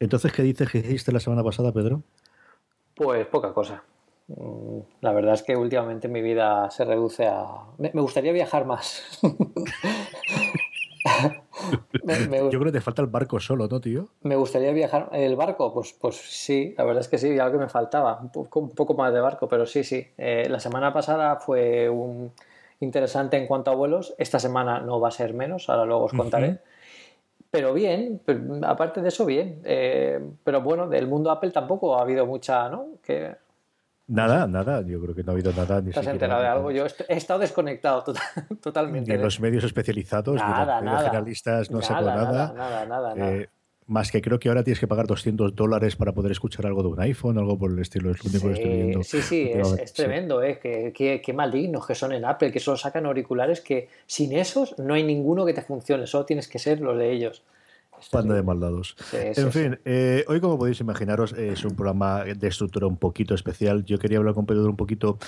Entonces, ¿qué dices que hiciste la semana pasada, Pedro? Pues poca cosa. Mm, la verdad es que últimamente mi vida se reduce a... Me, gustaría viajar más. Yo creo que te falta el barco solo, ¿no, tío? Me gustaría viajar. ¿El barco? Pues, pues sí, la verdad es que sí, algo que me faltaba. Un poco, más de barco, pero sí, sí. Eh, la semana pasada fue un interesante en cuanto a vuelos. Esta semana no va a ser menos, ahora luego os contaré. Pero bien, aparte de eso, bien. Eh, pero bueno, del mundo Apple tampoco ha habido mucha, ¿no? Que Nada, nada, yo creo que no ha habido nada. Ni ¿Te has enterado de algo? Yo he estado desconectado totalmente. Ni en los medios especializados, nada, ni los generalistas, no sacó nada. Nada, nada, nada, eh, Más que creo que ahora tienes que pagar 200 dólares para poder escuchar algo de un iPhone, algo por el estilo. Es lo único que estoy viendo. Sí, sí, es, tremendo, ¿eh? Qué, qué, malignos que son en Apple, que solo sacan auriculares que sin esos no hay ninguno que te funcione, solo tienes que ser los de ellos. Panda de maldados. en fin, eh, hoy como podéis imaginaros es un programa de estructura un poquito especial. Yo quería hablar con Pedro un poquito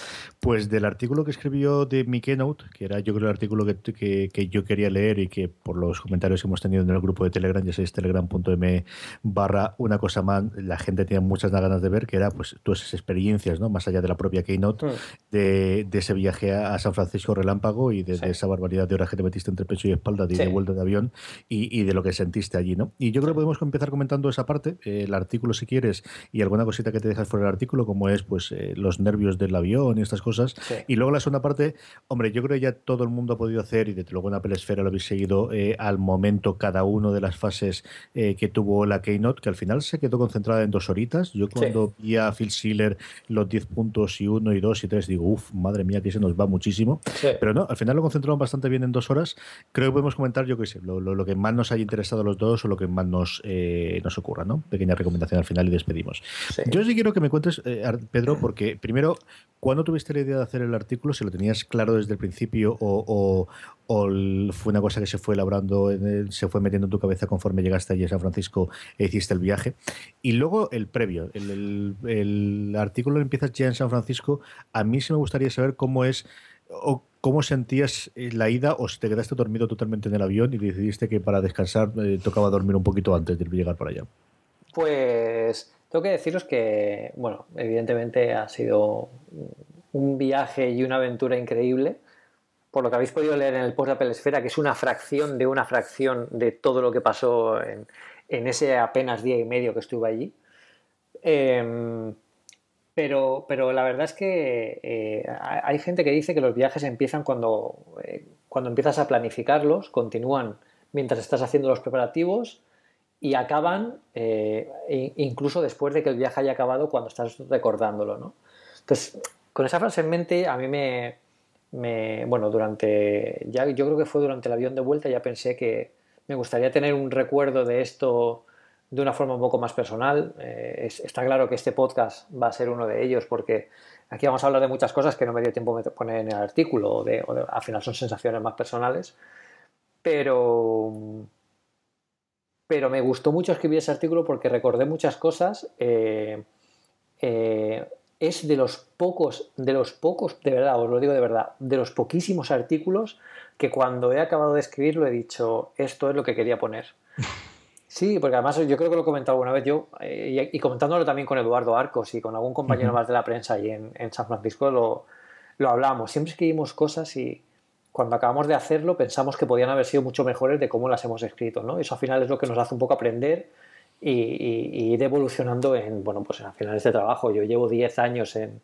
pues del artículo que escribió de mi Keynote, que era yo creo el artículo que, que, yo quería leer y que por los comentarios que hemos tenido en el grupo de Telegram, ya sabéis, telegram.m barra una cosa más, la gente tenía muchas ganas de ver, que era pues todas esas experiencias, ¿no? más allá de la propia Keynote, hmm. de, de, ese viaje a San Francisco relámpago y de, esa barbaridad de horas que te metiste entre pecho y espalda de, de vuelta de avión y, y de lo que sentiste allí, ¿no? Y yo creo que podemos empezar comentando esa parte, eh, el artículo si quieres, y alguna cosita que te dejas fuera del artículo, como es pues eh, los nervios del avión y estas cosas. Y luego la segunda parte, hombre, yo creo que ya todo el mundo ha podido hacer, y desde luego en Apple Esfera lo habéis seguido eh, al momento cada uno de las fases que tuvo la Keynote, que al final se quedó concentrada en dos horitas. Yo cuando vi a Phil Schiller los 10 puntos y uno y dos y tres, digo, uff, madre mía, que se nos va muchísimo. Pero no, al final lo concentraron bastante bien en dos horas. Creo que podemos comentar, yo qué sé, lo, lo, lo que más nos haya interesado a los dos o lo que más nos, eh, nos ocurra, ¿no? Pequeña recomendación al final y despedimos. Yo sí quiero que me cuentes, eh, Pedro, porque primero, ¿cuándo tuviste la idea de hacer el artículo? ¿Si lo tenías claro desde el principio o, fue una cosa que se fue elaborando, se fue metiendo en tu cabeza conforme llegaste allí a San Francisco e hiciste el viaje? Y luego el previo, el, el artículo empiezas ya en San Francisco. A mí sí me gustaría saber cómo es o ¿Cómo sentías eh, la ida o te quedaste dormido totalmente en el avión y decidiste que para descansar eh, tocaba dormir un poquito antes de llegar para allá? Pues tengo que deciros que, bueno, evidentemente ha sido un viaje y una aventura increíble. Por lo que habéis podido leer en el post de Apple Esfera, que es una fracción de una fracción de todo lo que pasó en, en ese apenas día y medio que estuve allí. Eh, pero, pero la verdad es que eh, hay gente que dice que los viajes empiezan cuando, eh, cuando empiezas a planificarlos, continúan mientras estás haciendo los preparativos y acaban eh, incluso después de que el viaje haya acabado cuando estás recordándolo. ¿no? Entonces, con esa frase en mente, a mí me, me, bueno, durante, ya, yo creo que fue durante el avión de vuelta, ya pensé que me gustaría tener un recuerdo de esto de una forma un poco más personal. Eh, está claro que este podcast va a ser uno de ellos porque aquí vamos a hablar de muchas cosas que no me dio tiempo de poner en el artículo o de, al final son sensaciones más personales. Pero, pero me gustó mucho escribir ese artículo porque recordé muchas cosas. Eh, eh, es de los pocos, de los pocos, de verdad, os lo digo de verdad, de los poquísimos artículos que cuando he acabado de escribirlo he dicho, esto es lo que quería poner. Sí, porque además yo creo que lo he comentado alguna vez yo, eh, y, comentándolo también con Eduardo Arcos y con algún compañero más de la prensa ahí en, San Francisco, lo, lo hablamos. Siempre escribimos cosas y cuando acabamos de hacerlo pensamos que podían haber sido mucho mejores de cómo las hemos escrito. ¿no? Eso al final es lo que nos hace un poco aprender y, ir evolucionando en, bueno, pues al final este trabajo. Yo llevo 10 años en,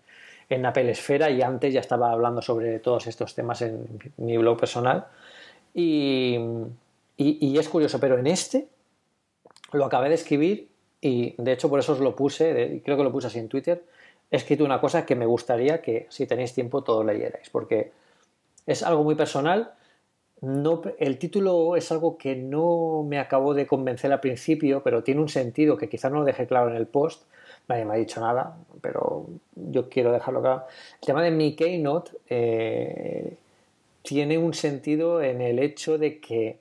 en Apple Esfera y antes ya estaba hablando sobre todos estos temas en mi blog personal. y, y es curioso, pero en este lo acabé de escribir y de hecho por eso os lo puse, creo que lo puse así en Twitter, he escrito una cosa que me gustaría que si tenéis tiempo todos leyerais, porque es algo muy personal. No, el título es algo que no me acabó de convencer al principio, pero tiene un sentido que quizás no lo dejé claro en el post. Nadie me ha dicho nada, pero yo quiero dejarlo claro. El tema de mi Keynote eh, tiene un sentido en el hecho de que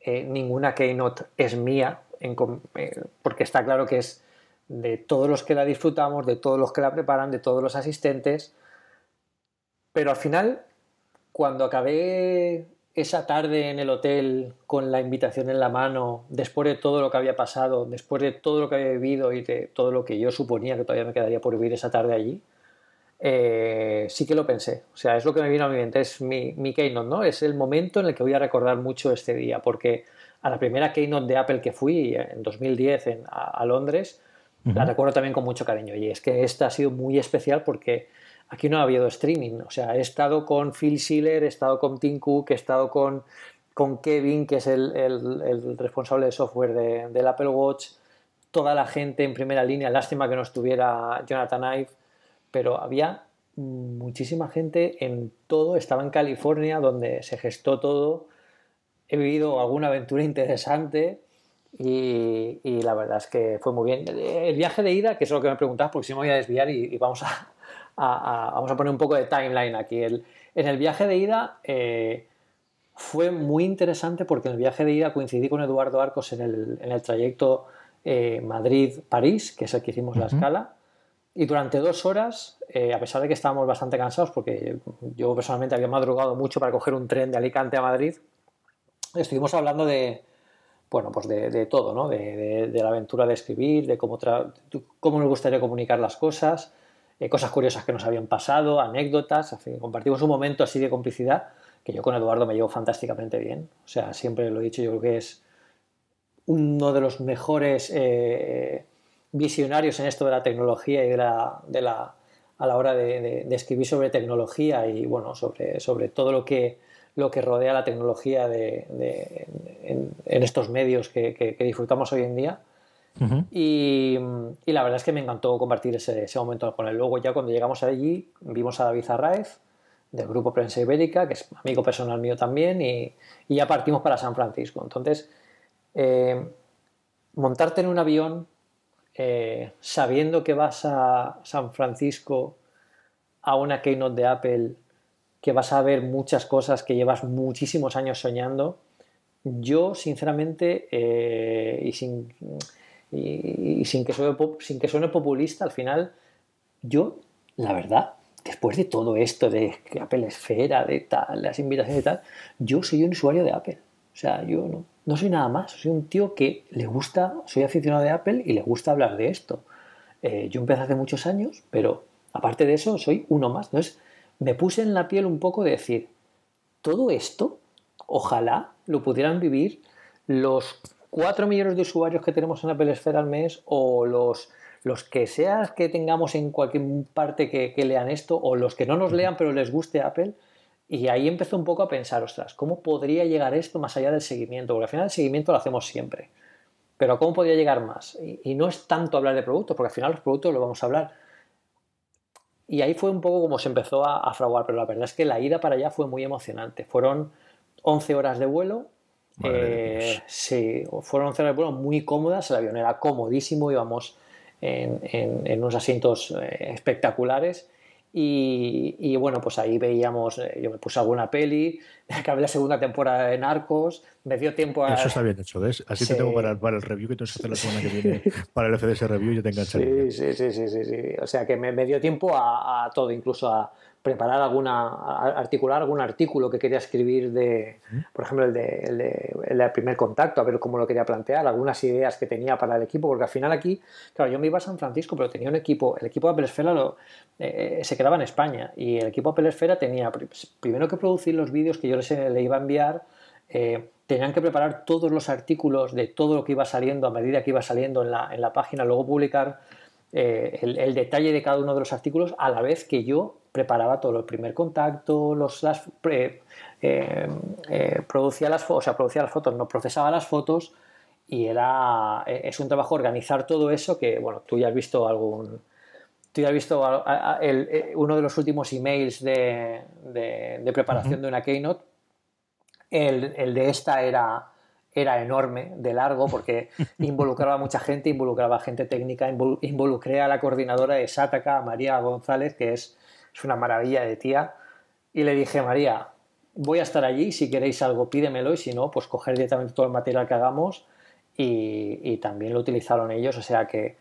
eh, ninguna Keynote es mía, eh, porque está claro que es de todos los que la disfrutamos, de todos los que la preparan, de todos los asistentes, pero al final, cuando acabé esa tarde en el hotel con la invitación en la mano, después de todo lo que había pasado, después de todo lo que había vivido y de todo lo que yo suponía que todavía me quedaría por vivir esa tarde allí, eh, sí que lo pensé. O sea, es lo que me vino a mi mente, es mi, mi keynote, ¿no? Es el momento en el que voy a recordar mucho este día, porque a la primera keynote de Apple que fui en 2010 en, a, Londres, la recuerdo también con mucho cariño. Y es que esta ha sido muy especial porque aquí no ha habido streaming. O sea, he estado con Phil Schiller, he estado con Tim Cook, he estado con, con Kevin, que es el, el, responsable de software de, del Apple Watch, toda la gente en primera línea. Lástima que no estuviera Jonathan Ive, pero había muchísima gente en todo. Estaba en California, donde se gestó todo. He vivido alguna aventura interesante. Y, la verdad es que fue muy bien. El viaje de ida, que es lo que me preguntabas, porque si me voy a desviar y vamos a, vamos a poner un poco de timeline aquí. en el viaje de ida eh, fue muy interesante porque en el viaje de ida coincidí con Eduardo Arcos en el, trayecto eh, Madrid-París, que es el que hicimos la escala. Y durante dos horas, eh, a pesar de que estábamos bastante cansados, porque yo personalmente había madrugado mucho para coger un tren de Alicante a Madrid, estuvimos hablando de, bueno, pues de, todo, ¿no? De, la aventura de escribir, de cómo, cómo nos gustaría comunicar las cosas, eh, cosas curiosas que nos habían pasado, anécdotas, compartimos un momento así de complicidad que yo con Eduardo me llevo fantásticamente bien. O sea, siempre lo he dicho, yo creo que es uno de los mejores eh, visionarios en esto de la tecnología y de la, de la a la hora de, escribir sobre tecnología y bueno, sobre, sobre todo lo que, lo que rodea la tecnología de, en, estos medios que disfrutamos hoy en día y, la verdad es que me encantó compartir ese, momento con él. Luego ya cuando llegamos allí vimos a David Arraez del grupo Prensa Ibérica, que es amigo personal mío también, y, ya partimos para San Francisco. Entonces, eh, montarte en un avión eh, sabiendo que vas a San Francisco a una keynote de Apple, que vas a ver muchas cosas que llevas muchísimos años soñando, yo sinceramente, eh, y sin y, sin, que suene, sin que suene populista, al final, yo, la verdad, después de todo esto de que Apple Esfera, de tal, las invitaciones y tal, yo soy un usuario de Apple. O sea, yo no, no soy nada más. Soy un tío que le gusta, soy aficionado de Apple y le gusta hablar de esto. Eh, yo empecé hace muchos años, pero aparte de eso, soy uno más. Entonces, me puse en la piel un poco de decir, todo esto, ojalá lo pudieran vivir los 4 millones de usuarios que tenemos en Apple Esfera al mes o los, los que seas que tengamos en cualquier parte que, lean esto o los que no nos lean pero les guste Apple. Y ahí empezó un poco a pensar, ostras, ¿cómo podría llegar esto más allá del seguimiento? Porque al final el seguimiento lo hacemos siempre. Pero ¿cómo podría llegar más? Y, no es tanto hablar de productos, porque al final los productos lo vamos a hablar. Y ahí fue un poco como se empezó a, a fraguar, pero la verdad es que la ida para allá fue muy emocionante. Fueron 11 horas de vuelo, eh, sí, fueron cenas bueno, muy cómodas, el avión era comodísimo, íbamos en, unos asientos eh, espectaculares y, bueno, pues ahí veíamos, eh, yo me puse alguna peli, acabé la segunda temporada de Narcos, me dio tiempo a... Eso está bien hecho, ¿ves? Así te tengo para, el review que tengo que hacer la semana que viene, para el FDS Review, yo te enganché. Sí, sí, sí, sí, sí, O sea que me, dio tiempo a todo, incluso a, preparar alguna, articular algún artículo que quería escribir de, por ejemplo, el de, el primer contacto, a ver cómo lo quería plantear, algunas ideas que tenía para el equipo, porque al final aquí, claro, yo me iba a San Francisco, pero tenía un equipo, el equipo de Apple Esfera lo, eh, se quedaba en España y el equipo Apple Esfera tenía primero que producir los vídeos que yo les, le iba a enviar, eh, tenían que preparar todos los artículos de todo lo que iba saliendo a medida que iba saliendo en la, en la página, luego publicar eh, el, detalle de cada uno de los artículos a la vez que yo preparaba todo el primer contacto, los, las, eh, eh, producía las o sea, producía las fotos, no procesaba las fotos y era es un trabajo organizar todo eso que bueno tú ya has visto algún tú ya has visto uno de los últimos emails de, de, preparación de una keynote. El, el de esta era era enorme, de largo, porque involucraba a mucha gente, involucraba a gente técnica, involucré a la coordinadora de Sataka, a María González, que es, es una maravilla de tía, y le dije, María, voy a estar allí, si queréis algo pídemelo, y si no, pues coger directamente todo el material que hagamos, y, también lo utilizaron ellos, o sea que,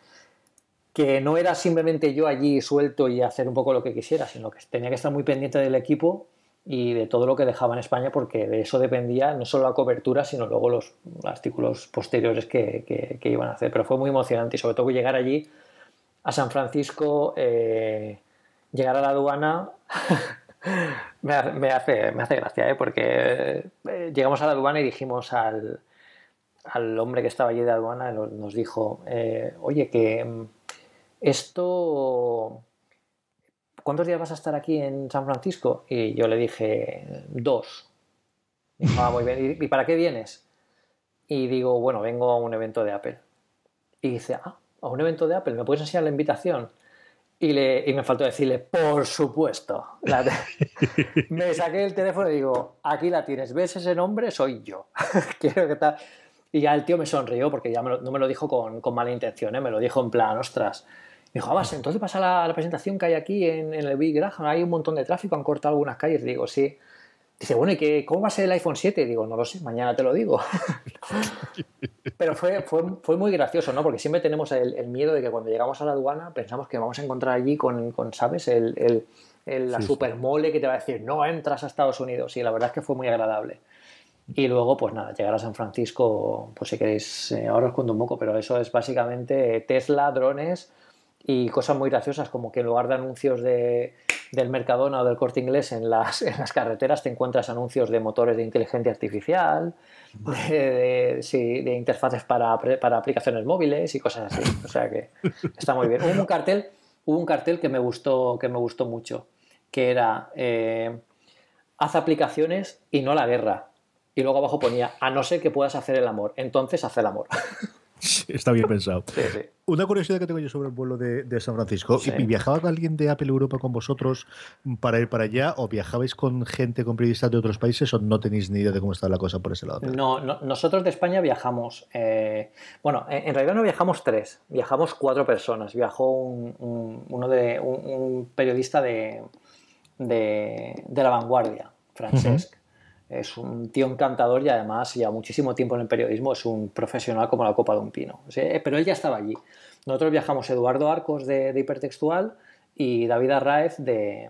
que no era simplemente yo allí suelto y hacer un poco lo que quisiera, sino que tenía que estar muy pendiente del equipo y de todo lo que dejaba en España, porque de eso dependía no solo la cobertura, sino luego los artículos posteriores que, iban a hacer. Pero fue muy emocionante y sobre todo llegar allí a San Francisco, eh, llegar a la aduana, me, hace, me hace gracia, ¿eh? porque eh, llegamos a la aduana y dijimos al, al hombre que estaba allí de aduana, nos dijo, oye, que mm, esto ¿cuántos días vas a estar aquí en San Francisco? Y yo le dije, dos. Ah, muy bien. ¿Y para qué vienes? Y digo, bueno, vengo a un evento de Apple. Y dice, ah, a un evento de Apple, ¿me puedes enseñar la invitación? Y, le, y me faltó decirle, por supuesto. me saqué el teléfono y digo, aquí la tienes, ¿ves ese nombre? Soy yo. Quiero que tal. Y ya el tío me sonrió porque ya no me lo dijo con, con mala intención, ¿eh? me lo dijo en plan, ostras, dijo, ah, entonces pasa la, la, presentación que hay aquí en, el Big Graham, hay un montón de tráfico, han cortado algunas calles. Digo, sí. Dice, bueno, ¿y qué, cómo va a ser el iPhone 7? Digo, no lo sé, mañana te lo digo. Pero fue, fue, fue, muy gracioso, ¿no? Porque siempre tenemos el, miedo de que cuando llegamos a la aduana pensamos que vamos a encontrar allí con, con ¿sabes? El, el, la super mole que te va a decir, no entras a Estados Unidos. Y la verdad es que fue muy agradable. Y luego, pues nada, llegar a San Francisco, pues si queréis, eh, ahora os cuento un poco, pero eso es básicamente Tesla, drones, y cosas muy graciosas como que en lugar de anuncios de, del Mercadona o del Corte Inglés en las, en las carreteras te encuentras anuncios de motores de inteligencia artificial, de, interfaces para, para, aplicaciones móviles y cosas así. O sea que está muy bien. Hubo un cartel, hubo un cartel que me gustó, que me gustó mucho, que era eh, haz aplicaciones y no la guerra. Y luego abajo ponía, a no ser que puedas hacer el amor, entonces haz el amor. Está bien pensado. Una curiosidad que tengo yo sobre el vuelo de, San Francisco. ¿Y ¿Viajaba alguien de Apple Europa con vosotros para ir para allá? ¿O viajabais con gente, con periodistas de otros países? ¿O no tenéis ni idea de cómo está la cosa por ese lado? No, nosotros de España viajamos. Eh, bueno, en, realidad no viajamos tres, viajamos cuatro personas. Viajó un, uno de, un, periodista de, de, La Vanguardia, Francesc es un tío encantador y además lleva muchísimo tiempo en el periodismo, es un profesional como la copa de un pino. Pero él ya estaba allí. Nosotros viajamos Eduardo Arcos de, Hipertextual y David Arraez de,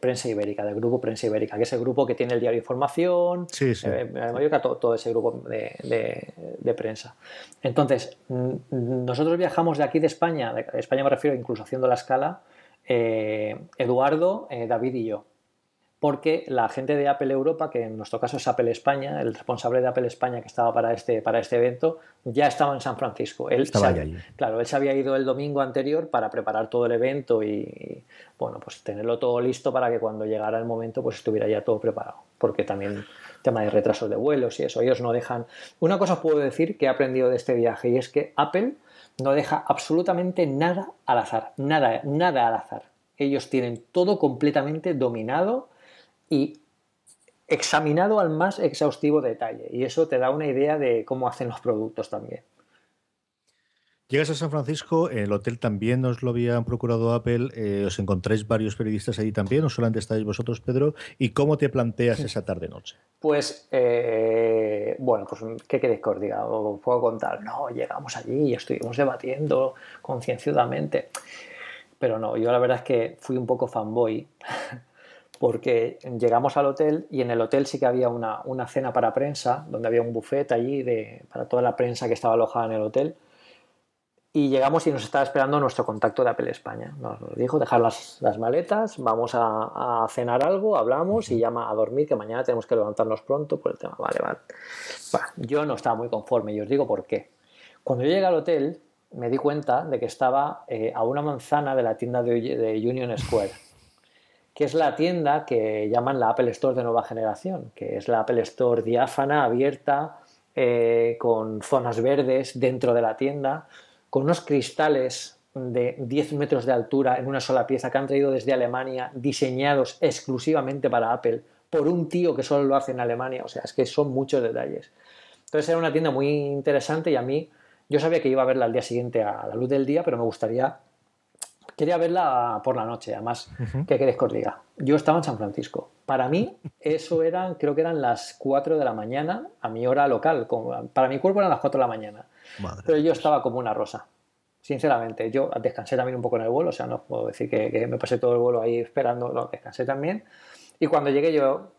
Prensa Ibérica, del grupo Prensa Ibérica, que es el grupo que tiene el diario Información, sí, sí. Eh, todo, ese grupo de, prensa. Entonces, nosotros viajamos de aquí de España, de España me refiero incluso haciendo la escala, eh, Eduardo, eh, David y yo porque la gente de Apple Europa, que en nuestro caso es Apple España, el responsable de Apple España que estaba para este, para este evento, ya estaba en San Francisco. Él estaba allí. Claro, él se había ido el domingo anterior para preparar todo el evento y, bueno, pues tenerlo todo listo para que cuando llegara el momento pues estuviera ya todo preparado. Porque también tema de retrasos de vuelos y eso, ellos no dejan... Una cosa puedo decir que he aprendido de este viaje y es que Apple no deja absolutamente nada al azar, nada, nada al azar. Ellos tienen todo completamente dominado y examinado al más exhaustivo detalle. Y eso te da una idea de cómo hacen los productos también. Llegas a San Francisco, el hotel también os lo habían procurado Apple, eh, os encontráis varios periodistas allí también, o solamente estáis vosotros, Pedro, ¿y cómo te planteas esa tarde-noche? Pues, eh, bueno, pues, ¿qué queréis que os diga? Os puedo contar, no, llegamos allí y estuvimos debatiendo concienciadamente, pero no, yo la verdad es que fui un poco fanboy porque llegamos al hotel y en el hotel sí que había una, cena para prensa, donde había un buffet allí de, para toda la prensa que estaba alojada en el hotel. Y llegamos y nos estaba esperando nuestro contacto de Apple España. Nos dijo dejar las, maletas, vamos a, cenar algo, hablamos y llama a dormir, que mañana tenemos que levantarnos pronto por el tema. Vale, vale. yo no estaba muy conforme y os digo por qué. Cuando yo llegué al hotel me di cuenta de que estaba eh, a una manzana de la tienda de Union Square que es la tienda que llaman la Apple Store de nueva generación, que es la Apple Store diáfana, abierta, eh, con zonas verdes dentro de la tienda, con unos cristales de 10 metros de altura en una sola pieza que han traído desde Alemania, diseñados exclusivamente para Apple, por un tío que solo lo hace en Alemania. O sea, es que son muchos detalles. Entonces era una tienda muy interesante y a mí, yo sabía que iba a verla al día siguiente a la luz del día, pero me gustaría Quería verla por la noche, además, ¿qué queréis que os diga? Yo estaba en San Francisco. Para mí, eso eran, creo que eran las 4 de la mañana, a mi hora local. para mi cuerpo eran las 4 de la mañana. Pero yo estaba como una rosa. Sinceramente, yo descansé también un poco en el vuelo, o sea, no puedo decir que, me pasé todo el vuelo ahí esperando, lo descansé también. Y cuando llegué yo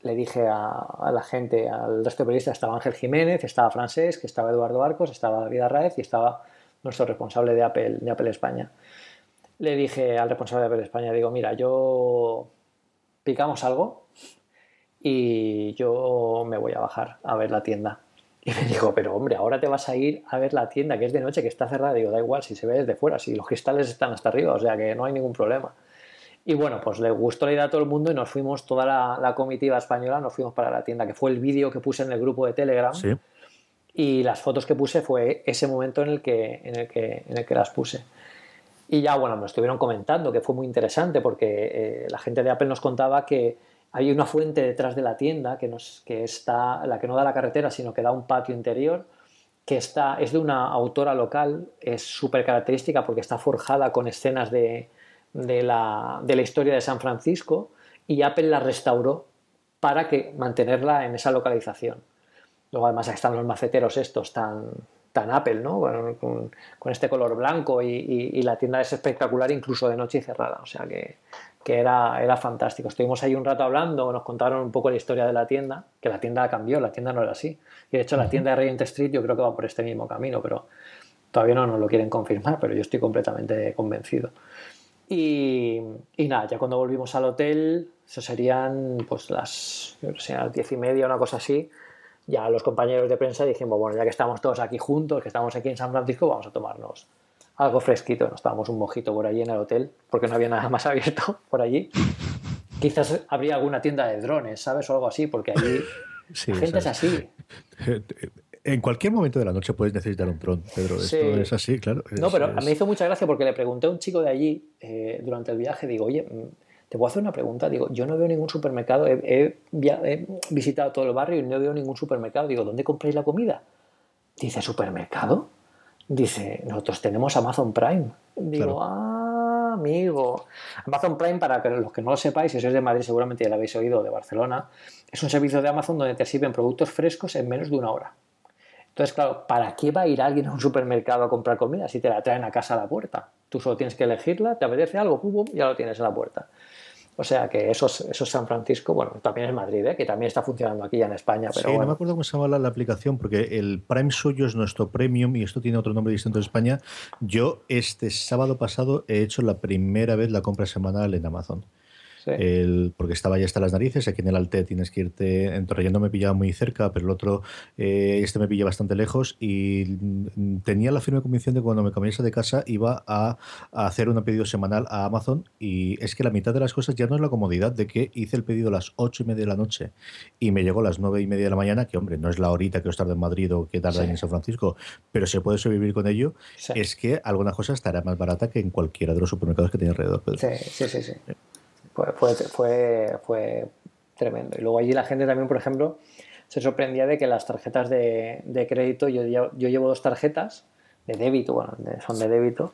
le dije a, la gente, al resto de periodistas, estaba Ángel Jiménez, estaba Francés, que estaba Eduardo Arcos, estaba David Arraez y estaba nuestro responsable de Apple, de Apple España. Le dije al responsable de Apple España, digo, mira, yo picamos algo y yo me voy a bajar a ver la tienda. Y me dijo, pero hombre, ahora te vas a ir a ver la tienda que es de noche, que está cerrada. Digo, da igual, si se ve desde fuera, si los cristales están hasta arriba, o sea que no hay ningún problema. Y bueno, pues le gustó la idea a todo el mundo y nos fuimos, toda la, comitiva española, nos fuimos para la tienda, que fue el vídeo que puse en el grupo de Telegram. Y las fotos que puse fue ese momento en el que, en el que, en el que las puse. Y ya, bueno, me estuvieron comentando que fue muy interesante porque eh, la gente de Apple nos contaba que hay una fuente detrás de la tienda que, nos, que está, la que no da la carretera, sino que da un patio interior, que está, es de una autora local, es súper característica porque está forjada con escenas de, de la, de la historia de San Francisco y Apple la restauró para que mantenerla en esa localización. Luego además están los maceteros estos tan, tan Apple, ¿no? con, este color blanco y, la tienda es espectacular incluso de noche y cerrada, o sea que, era, era, fantástico. Estuvimos ahí un rato hablando, nos contaron un poco la historia de la tienda, que la tienda cambió, la tienda no era así. Y de hecho la tienda de Regent Street yo creo que va por este mismo camino, pero todavía no nos lo quieren confirmar, pero yo estoy completamente convencido. Y, nada, ya cuando volvimos al hotel, eso serían pues las, las diez y media, una cosa así. Ya los compañeros de prensa dijimos, bueno, ya que estamos todos aquí juntos, que estamos aquí en San Francisco, vamos a tomarnos algo fresquito. Nos estábamos un mojito por allí en el hotel, porque no había nada más abierto por allí. Quizás habría alguna tienda de drones, ¿sabes? O algo así, porque allí la gente es así. en cualquier momento de la noche puedes necesitar un dron, Pedro. Esto es así, claro. no, pero me hizo mucha gracia porque le pregunté a un chico de allí eh, durante el viaje, digo, oye, mm, te puedo hacer una pregunta. Digo, yo no veo ningún supermercado, he, visitado todo el barrio y no veo ningún supermercado. Digo, ¿dónde compráis la comida? Dice, ¿supermercado? Dice, nosotros tenemos Amazon Prime. Digo, ah, amigo. Amazon Prime, para que los que no lo sepáis, si sois de Madrid seguramente ya lo habéis oído, de Barcelona, es un servicio de Amazon donde te sirven productos frescos en menos de una hora. Entonces, claro, ¿para qué va a ir alguien a un supermercado a comprar comida si te la traen a casa a la puerta? Tú solo tienes que elegirla, te apetece algo, pum, ya lo tienes a la puerta. O sea que eso es, eso San Francisco, bueno, también es Madrid, ¿eh? que también está funcionando aquí ya en España. Pero sí, no me acuerdo cómo se llama la, aplicación, porque el Prime suyo es nuestro Premium y esto tiene otro nombre distinto en España. Yo este sábado pasado he hecho la primera vez la compra semanal en Amazon porque estaba ya hasta las narices. Aquí en el Alte tienes que irte. Entorrellando me pillaba muy cerca, pero el otro, eh, este me pilla bastante lejos. Y mm, tenía la firme convicción de que cuando me cambiase de casa iba a, hacer un pedido semanal a Amazon. Y es que la mitad de las cosas ya no es la comodidad de que hice el pedido a las ocho y media de la noche y me llegó a las nueve y media de la mañana, que hombre, no es la horita que os tarda en Madrid o que tarda en San Francisco, pero se puede sobrevivir con ello. Es que alguna cosa estará más barata que en cualquiera de los supermercados que tiene alrededor. Sí, sí, sí. sí fue, fue, fue, tremendo. Y luego allí la gente también, por ejemplo, se sorprendía de que las tarjetas de, de crédito, yo, yo, llevo dos tarjetas de débito, bueno, son de débito,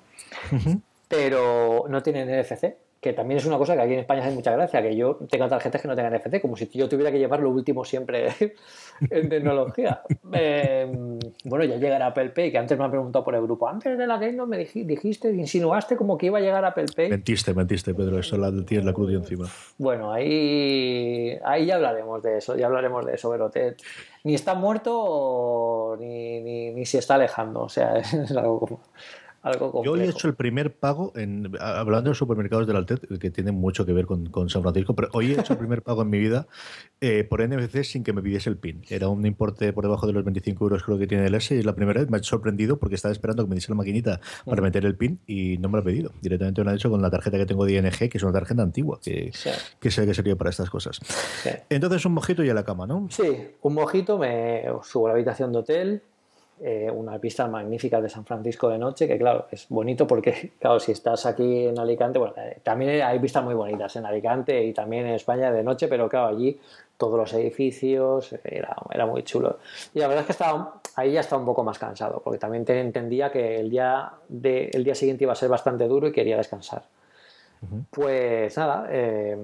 pero no tienen NFC que también es una cosa que aquí en España hace mucha gracia, que yo tenga tarjetas que no tengan NFC, como si yo tuviera que llevar lo último siempre en tecnología. Em, bueno, ya llegará Apple Pay, que antes me han preguntado por el grupo. Antes de la Game me dijiste, insinuaste como que iba a llegar Apple Pay. Mentiste, mentiste, Pedro, eso la, tienes la cruz encima. Bueno, ahí, ahí ya hablaremos de eso, ya hablaremos de eso, pero ni está muerto ni, ni, ni se está alejando, o sea, es algo como yo hoy he hecho el primer pago, en, hablando de los supermercados del Altet, que tiene mucho que ver con, San Francisco, pero hoy he hecho el primer pago en mi vida eh, por NFC sin que me pidiese el PIN. Era un importe por debajo de los 25 euros creo que tiene el S y la primera vez me ha sorprendido porque estaba esperando que me diese la maquinita para meter el PIN y no me lo ha pedido. Directamente me lo ha hecho con la tarjeta que tengo de ING, que es una tarjeta antigua, que, que sé que sería para estas cosas. Entonces un mojito y a la cama, ¿no? Sí, un mojito, me subo a la habitación de hotel, eh, una pista magnífica de San Francisco de noche, que claro, es bonito porque, claro, si estás aquí en Alicante, bueno, eh, también hay vistas muy bonitas en Alicante y también en España de noche, pero claro, allí todos los edificios, era, era muy chulo. Y la verdad es que estaba, ahí ya estaba un poco más cansado, porque también te entendía que el día, de, el día siguiente iba a ser bastante duro y quería descansar. Pues nada, eh,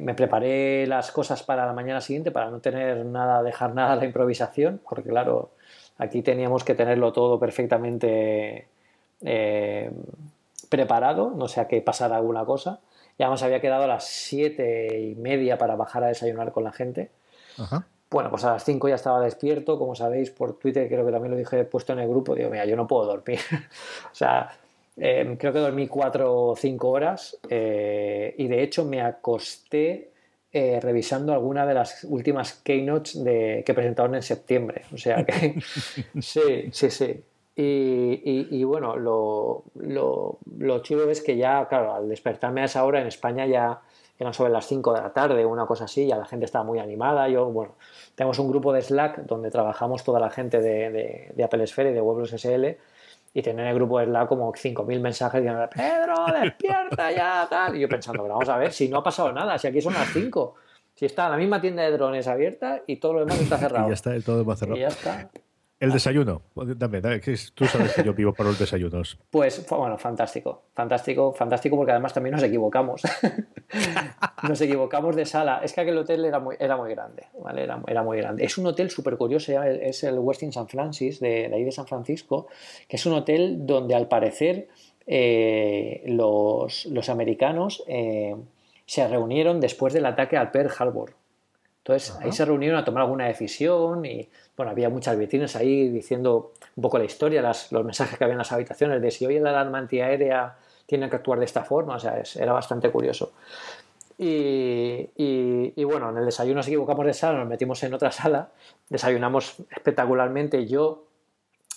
me preparé las cosas para la mañana siguiente para no tener nada, dejar nada a la improvisación, porque claro, Aquí teníamos que tenerlo todo perfectamente eh, preparado, no sea que pasara alguna cosa. Y además había quedado a las siete y media para bajar a desayunar con la gente. Bueno, pues a las 5 ya estaba despierto, como sabéis, por Twitter creo que también lo dije puesto en el grupo, digo, mira, yo no puedo dormir. o sea, em, creo que dormí 4 o 5 horas eh, y de hecho me acosté eh, revisando alguna de las últimas keynotes de, que presentaron en septiembre. O sea que sí, sí, sí. Y, bueno, lo, lo, lo, chido es que ya, claro, al despertarme a esa hora en España ya eran sobre las 5 de la tarde, una cosa así, ya la gente estaba muy animada. Yo, bueno, tenemos un grupo de Slack donde trabajamos toda la gente de, de, Apple Sphere y de Webless SL y tener en el grupo de Slack como 5.000 mensajes diciendo, Pedro, despierta ya, tal. Y yo pensando, vamos a ver, si no ha pasado nada, si aquí son las 5. Si está la misma tienda de drones abierta y todo lo demás está cerrado. Y ya está, todo demás cerrado. Y ya está. El desayuno, dame, dame, tú sabes que yo vivo para los desayunos. Pues bueno, fantástico, fantástico, fantástico porque además también nos equivocamos. nos equivocamos de sala. Es que aquel hotel era muy, era muy grande, ¿vale? Era, era muy grande. Es un hotel súper curioso, es el Westin San Francis, de, ahí de San Francisco, que es un hotel donde al parecer eh, los, los, americanos eh, se reunieron después del ataque al Pearl Harbor. Entonces ahí se reunieron a tomar alguna decisión y bueno, había muchas vitrinas ahí diciendo un poco la historia, los mensajes que había en las habitaciones de si hoy la alarma antiaérea tiene que actuar de esta forma, o sea, era bastante curioso. Y, y, bueno, en el desayuno nos equivocamos de sala, nos metimos en otra sala, desayunamos espectacularmente. Yo,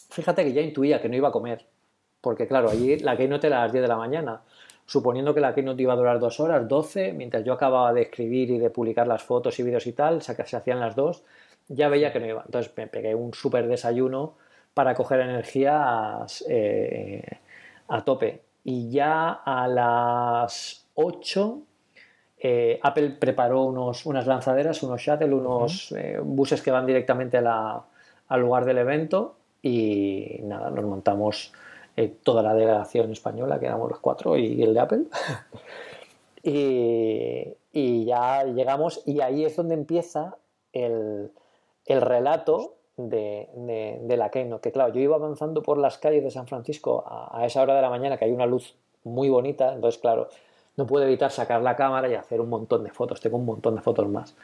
fíjate que ya intuía que no iba a comer, porque claro, allí la keynote era a las 10 de la mañana suponiendo que la keynote iba a durar dos horas, 12, mientras yo acababa de escribir y de publicar las fotos y vídeos y tal, se hacían las dos, ya veía que no iba. Entonces me pegué un súper desayuno para coger energías eh, a tope. Y ya a las 8 eh, Apple preparó unos, unas lanzaderas, unos shuttle, unos eh, buses que van directamente al lugar del evento y nada, nos montamos eh, toda la delegación española, que éramos los cuatro, y el de Apple. y, ya llegamos, y ahí es donde empieza el, relato de, la Keynote. Que claro, yo iba avanzando por las calles de San Francisco a, esa hora de la mañana, que hay una luz muy bonita, entonces claro, no puedo evitar sacar la cámara y hacer un montón de fotos, tengo un montón de fotos más.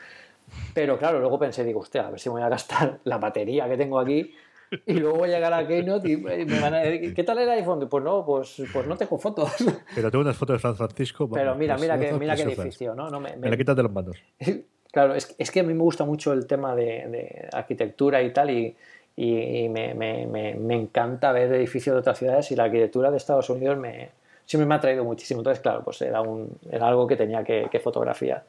Pero claro, luego pensé, digo, hostia, a ver si voy a gastar la batería que tengo aquí y luego voy a llegar a Keynote y me van a decir, ¿qué tal el iPhone? Pues no, pues, pues no tengo fotos. Pero tengo unas fotos de San Francisco. Pero mira, mira, que, mira qué edificio, ¿no? me, me, quitas de los manos. Claro, es, es, que a mí me gusta mucho el tema de, arquitectura y tal, y, y me, me, encanta ver edificios de otras ciudades y la arquitectura de Estados Unidos me, siempre me ha atraído muchísimo. Entonces, claro, pues era, un, era algo que tenía que, fotografiar.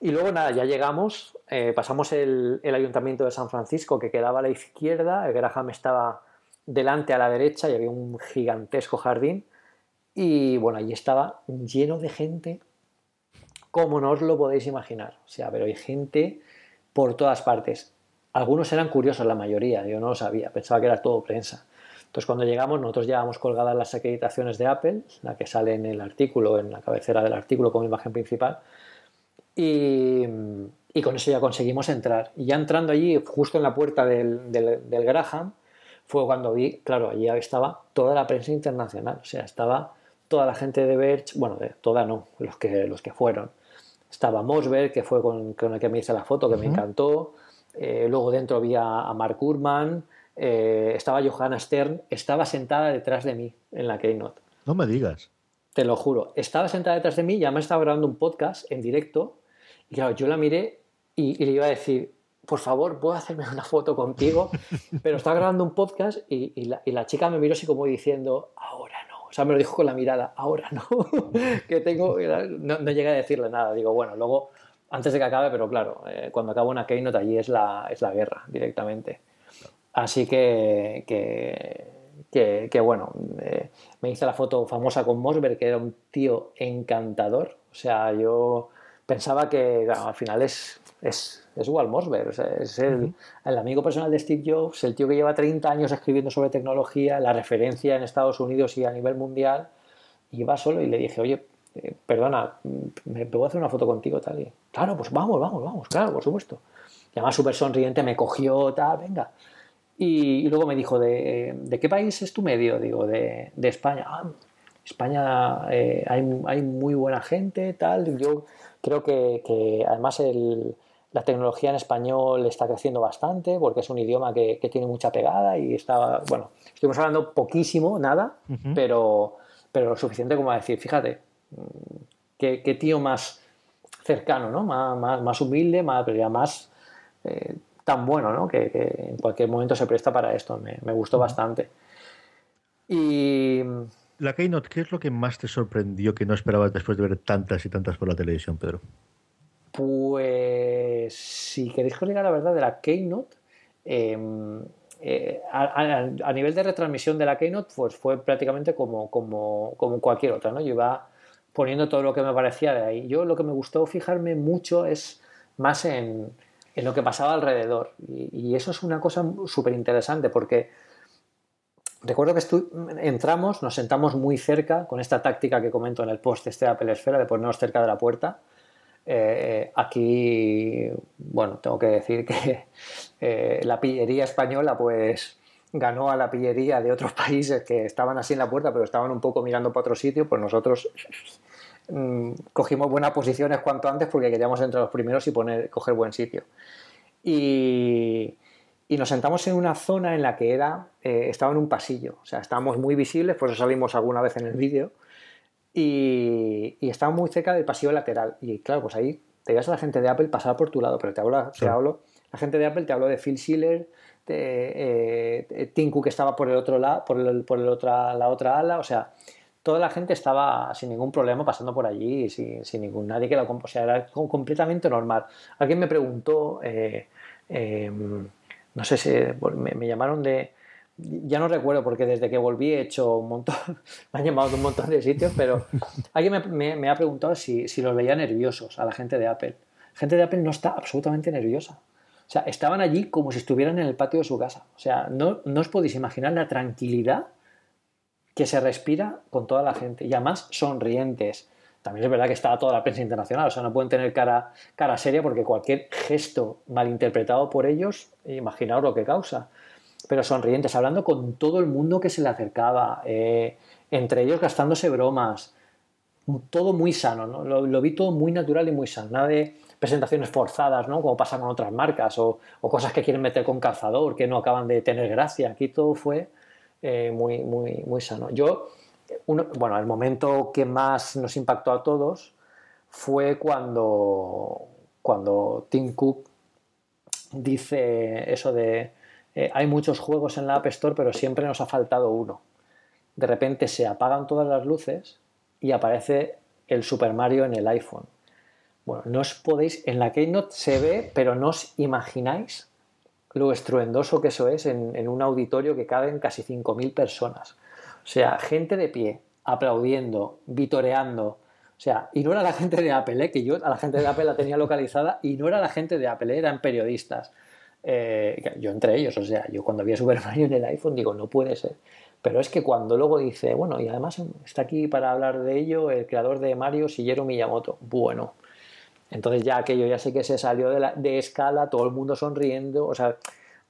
Y luego nada, ya llegamos, eh, pasamos el, ayuntamiento de San Francisco que quedaba a la izquierda, el Graham estaba delante a la derecha y había un gigantesco jardín. Y bueno, allí estaba lleno de gente, como no os lo podéis imaginar. O sea, pero hay gente por todas partes. Algunos eran curiosos, la mayoría, yo no lo sabía, pensaba que era todo prensa. Entonces cuando llegamos, nosotros llevamos colgadas las acreditaciones de Apple, la que sale en el artículo, en la cabecera del artículo como imagen principal, y, con eso ya conseguimos entrar. Y ya entrando allí, justo en la puerta del, del, Graham, fue cuando vi, claro, allí estaba toda la prensa internacional, o sea, estaba toda la gente de Verge, bueno, de, toda no, los que, los que fueron. Estaba Mosberg, que fue con, el que me hice la foto, que me encantó. Eh, luego dentro vi a, Mark Urman, eh, estaba Johanna Stern, estaba sentada detrás de mí en la Keynote. No me digas. Te lo juro. Estaba sentada detrás de mí, ya me estaba grabando un podcast en directo y claro, yo la miré y, le iba a decir, por favor, ¿puedo hacerme una foto contigo? Pero estaba grabando un podcast y, la, chica me miró así como diciendo, ahora. O sea, me lo dijo con la mirada, ahora no. que tengo, no, no, llegué a decirle nada. Digo, bueno, luego, antes de que acabe, pero claro, eh, cuando acabo una keynote allí es la, es la guerra directamente. Así que, que, que, bueno, eh, me hice la foto famosa con Mosberg, que era un tío encantador. O sea, yo pensaba que al final es, es Walt Mosberg, es el, el, amigo personal de Steve Jobs, el tío que lleva 30 años escribiendo sobre tecnología, la referencia en Estados Unidos y a nivel mundial, y iba solo y le dije, oye, eh, perdona, ¿me puedo hacer una foto contigo? Tal? Y, claro, pues vamos, vamos, vamos, claro, por supuesto. Y además súper sonriente, me cogió, tal, venga. Y, luego me dijo, ¿de, ¿de, qué país es tu medio? Digo, de, de España. Ah, España hay, hay, muy buena gente, tal. Yo creo que, que además el, la tecnología en español está creciendo bastante porque es un idioma que, tiene mucha pegada y está, bueno, estuvimos hablando poquísimo, nada, pero, pero lo suficiente como a decir, fíjate, mm, qué, tío más cercano, ¿no? Más, más, humilde, más, pero ya más eh, tan bueno, ¿no? Que, en cualquier momento se presta para esto. Me, gustó bastante. Y. La Keynote, ¿qué es lo que más te sorprendió que no esperabas después de ver tantas y tantas por la televisión, Pedro? Pues si queréis que os diga la verdad de la Keynote, em, eh, a, nivel de retransmisión de la Keynote, pues fue prácticamente como, como, como, cualquier otra, ¿no? Yo iba poniendo todo lo que me parecía de ahí. Yo lo que me gustó fijarme mucho es más en, en lo que pasaba alrededor. Y, eso es una cosa súper interesante porque recuerdo que entramos, nos sentamos muy cerca con esta táctica que comento en el post este de Apple Esfera de ponernos cerca de la puerta eh, aquí, bueno, tengo que decir que eh, la pillería española pues ganó a la pillería de otros países que estaban así en la puerta pero estaban un poco mirando para otro sitio, pues nosotros mm, cogimos buenas posiciones cuanto antes porque queríamos entre los primeros y poner, coger buen sitio. Y, nos sentamos en una zona en la que era, eh, estaba en un pasillo, o sea, estábamos muy visibles, por eso salimos alguna vez en el vídeo y, estaba muy cerca del pasillo lateral. Y claro, pues ahí te ves a la gente de Apple pasar por tu lado, pero te hablo, te hablo la gente de Apple te hablo de Phil Schiller, de eh, Tim Cook que estaba por el otro lado, por, el, por el otra, la otra ala, o sea, toda la gente estaba sin ningún problema pasando por allí, sin, sin ningún nadie que la o sea, era completamente normal. Alguien me preguntó, eh, em, no sé si me llamaron de, ya no recuerdo porque desde que volví he hecho un montón, me han llamado de un montón de sitios, pero alguien me, ha preguntado si, si, los veía nerviosos a la gente de Apple. Gente de Apple no está absolutamente nerviosa. O sea, estaban allí como si estuvieran en el patio de su casa. O sea, no, no os podéis imaginar la tranquilidad que se respira con toda la gente. Y además sonrientes. También es verdad que estaba toda la prensa internacional, o sea, no pueden tener cara, cara seria porque cualquier gesto malinterpretado por ellos, imaginaos lo que causa pero sonrientes, hablando con todo el mundo que se le acercaba, eh, entre ellos gastándose bromas, todo muy sano, ¿no? lo, vi todo muy natural y muy sano, nada de presentaciones forzadas, ¿no? como pasa con otras marcas, o, cosas que quieren meter con calzador, que no acaban de tener gracia, aquí todo fue eh, muy, muy, muy sano. Yo, bueno, el momento que más nos impactó a todos fue cuando, cuando Tim Cook dice eso de eh, hay muchos juegos en la App Store, pero siempre nos ha faltado uno. De repente se apagan todas las luces y aparece el Super Mario en el iPhone. Bueno, no os podéis, en la Keynote se ve, pero no os imagináis lo estruendoso que eso es en, un auditorio que caben casi 5.000 personas. O sea, gente de pie, aplaudiendo, vitoreando. O sea, y no era la gente de Apple, ¿eh? que yo a la gente de Apple la tenía localizada, y no era la gente de Apple, ¿eh? eran periodistas. Eh, yo entre ellos, o sea, yo cuando vi a Super Mario en el iPhone digo, no puede ser. Pero es que cuando luego dice, bueno, y además está aquí para hablar de ello el creador de Mario, Shigeru Miyamoto. Bueno, entonces ya aquello ya sé que se salió de, de escala, todo el mundo sonriendo, o sea,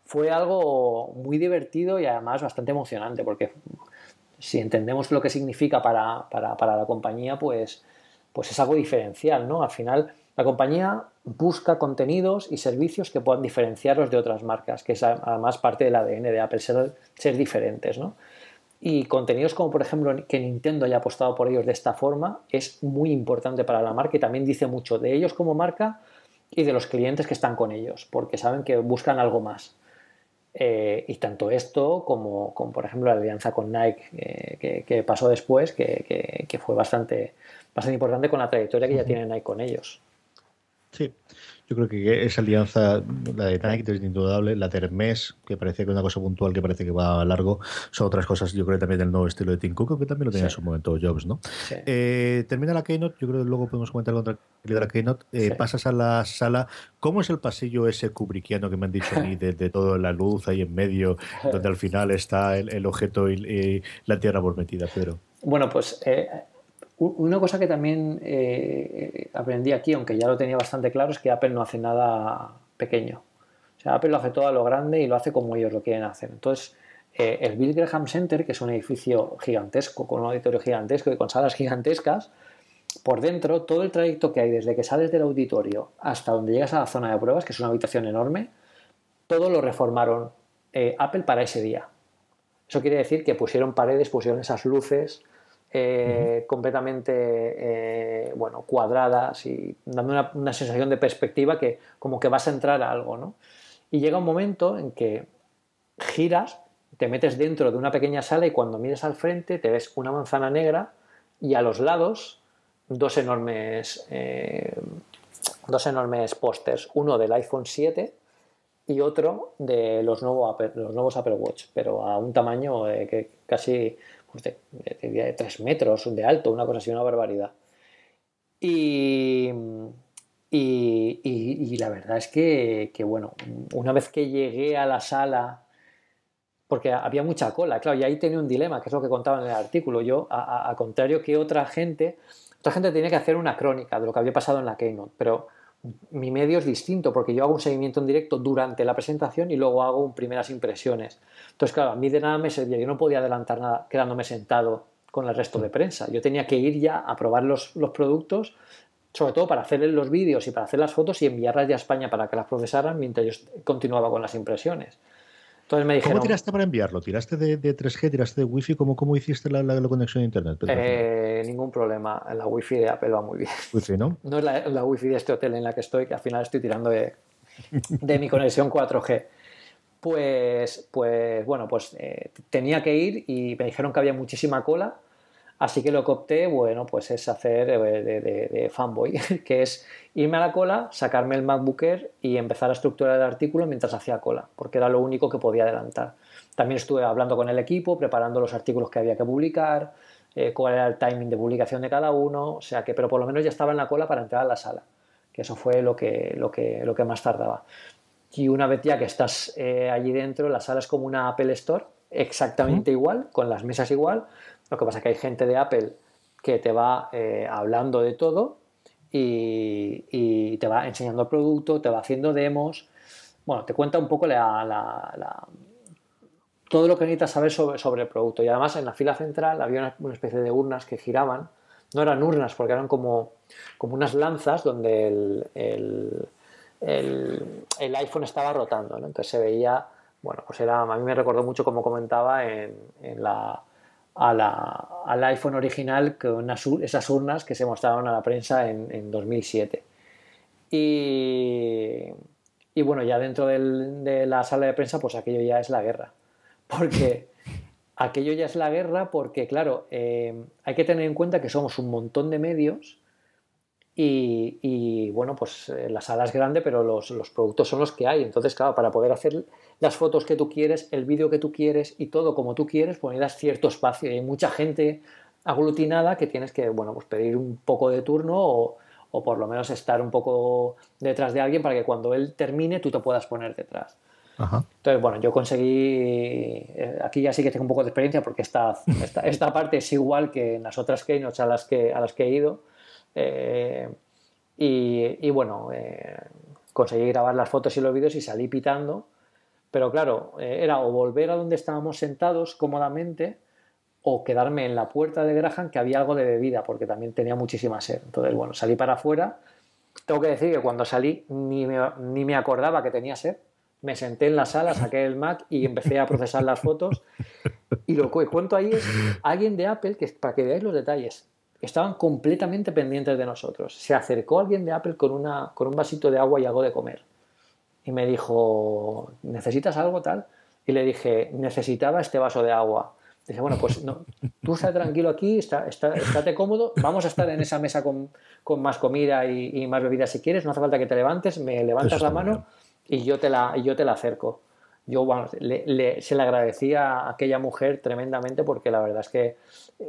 fue algo muy divertido y además bastante emocionante, porque si entendemos lo que significa para, para, para la compañía, pues, pues es algo diferencial, ¿no? Al final la compañía busca contenidos y servicios que puedan diferenciarlos de otras marcas, que es además parte del ADN de Apple, ser, diferentes. ¿no? Y contenidos como por ejemplo que Nintendo haya apostado por ellos de esta forma es muy importante para la marca y también dice mucho de ellos como marca y de los clientes que están con ellos, porque saben que buscan algo más. Eh, y tanto esto como, como, por ejemplo la alianza con Nike eh, que, pasó después, que, que, fue bastante, bastante importante con la trayectoria que ya tiene Nike con ellos. Sí, yo creo que esa alianza, la de Nike es indudable, la de Hermes, que parece que es una cosa puntual que parece que va a largo, son otras cosas, yo creo también del nuevo estilo de Tim Cook, que también lo tenía en su momento Jobs, ¿no? Eh, termina la Keynote, yo creo que luego podemos comentar contra de la Keynote, eh, pasas a la sala, ¿cómo es el pasillo ese kubrickiano que me han dicho a mí, de, de toda la luz ahí en medio, donde al final está el, objeto y, la tierra prometida, Pedro? Bueno, pues... Eh una cosa que también eh, aprendí aquí, aunque ya lo tenía bastante claro, es que Apple no hace nada pequeño. O sea, Apple lo hace todo a lo grande y lo hace como ellos lo quieren hacer. Entonces, eh, el Bill Graham Center, que es un edificio gigantesco, con un auditorio gigantesco y con salas gigantescas, por dentro, todo el trayecto que hay desde que sales del auditorio hasta donde llegas a la zona de pruebas, que es una habitación enorme, todo lo reformaron eh, Apple para ese día. Eso quiere decir que pusieron paredes, pusieron esas luces eh, completamente eh, bueno, cuadradas y dando una, sensación de perspectiva que como que vas a entrar a algo. ¿no? Y llega un momento en que giras, te metes dentro de una pequeña sala y cuando mires al frente te ves una manzana negra y a los lados dos enormes, eh, dos enormes pósters, uno del iPhone 7 y otro de los, Apple, los nuevos Apple Watch, pero a un tamaño que casi pues de, de, 3 metros de alto, una cosa así, una barbaridad. Y, y, la verdad es que, bueno, una vez que llegué a la sala, porque había mucha cola, claro, y ahí tenía un dilema, que es lo que contaba en el artículo. Yo, a, a contrario que otra gente, otra gente tenía que hacer una crónica de lo que había pasado en la Keynote, pero mi medio es distinto porque yo hago un seguimiento en directo durante la presentación y luego hago primeras impresiones. Entonces, claro, a mí de nada me servía, yo no podía adelantar nada quedándome sentado con el resto de prensa. Yo tenía que ir ya a probar los, los productos, sobre todo para hacer los vídeos y para hacer las fotos y enviarlas ya a España para que las procesaran mientras yo continuaba con las impresiones. Entonces me dijeron, ¿Cómo tiraste para enviarlo? ¿Tiraste de, 3G? ¿Tiraste de Wi-Fi? ¿Cómo, cómo hiciste la, la, conexión a Internet? Eh, ningún problema. La Wi-Fi de Apple va muy bien. Wi-Fi, ¿no? No es la, la Wi-Fi de este hotel en la que estoy, que al final estoy tirando de, de mi conexión 4G. Pues, pues bueno, pues eh, tenía que ir y me dijeron que había muchísima cola Así que lo que opté, bueno, pues es hacer eh, de, fanboy, que es irme a la cola, sacarme el MacBook Air y empezar a estructurar el artículo mientras hacía cola, porque era lo único que podía adelantar. También estuve hablando con el equipo, preparando los artículos que había que publicar, eh, cuál era el timing de publicación de cada uno, o sea que, pero por lo menos ya estaba en la cola para entrar a la sala, que eso fue lo que, lo que, lo que más tardaba. Y una vez ya que estás eh, allí dentro, la sala es como una Apple Store, exactamente igual, con las mesas igual, lo que pasa es que hay gente de Apple que te va eh, hablando de todo y, te va enseñando el producto, te va haciendo demos. Bueno, te cuenta un poco todo lo que necesitas saber sobre, el producto. Y además en la fila central había una, especie de urnas que giraban. No eran urnas porque eran como, como unas lanzas donde el, iPhone estaba rotando. Entonces se veía, bueno, pues era, a mí me recordó mucho como comentaba en la al iPhone original con esas urnas que se mostraron a la prensa en, 2007. Y, bueno, ya dentro de la sala de prensa, pues aquello ya es la guerra. Porque aquello ya es la guerra porque, claro, eh, hay que tener en cuenta que somos un montón de medios y, bueno, pues eh, la sala es grande, pero los, los, productos son los que hay. Entonces, claro, para poder hacer las fotos que tú quieres, el vídeo que tú quieres y todo como tú quieres, pues necesitas cierto espacio. Y hay mucha gente aglutinada que tienes que, bueno, pues pedir un poco de turno o, o por lo menos estar un poco detrás de alguien para que cuando él termine tú te puedas poner detrás. Entonces, bueno, yo conseguí, eh, aquí ya sí que tengo un poco de experiencia porque esta, esta, esta parte es igual que en las otras keynotes a las que, a las que he ido eh, y, bueno, eh, conseguí grabar las fotos y los vídeos y salí pitando. Pero claro, eh, era o volver a donde estábamos sentados cómodamente o quedarme en la puerta de Graham que había algo de bebida porque también tenía muchísima sed. Entonces, bueno, salí para afuera. Tengo que decir que cuando salí ni me, ni me acordaba que tenía sed. Me senté en la sala, saqué el Mac y empecé a procesar las fotos. Y lo que cuento ahí es alguien de Apple, que para que veáis los detalles, estaban completamente pendientes de nosotros. Se acercó alguien de Apple con, una, con un vasito de agua y algo de comer. Y me dijo, ¿necesitas algo tal? Y le dije, necesitaba este vaso de agua. Dice, bueno, pues no, tú estás tranquilo aquí, está, está, estate cómodo, vamos a estar en esa mesa con, con más comida y, más bebida si quieres, no hace falta que te levantes, me levantas la mano y yo, te la, y yo te la acerco. Yo bueno, se le agradecía a aquella mujer tremendamente porque la verdad es que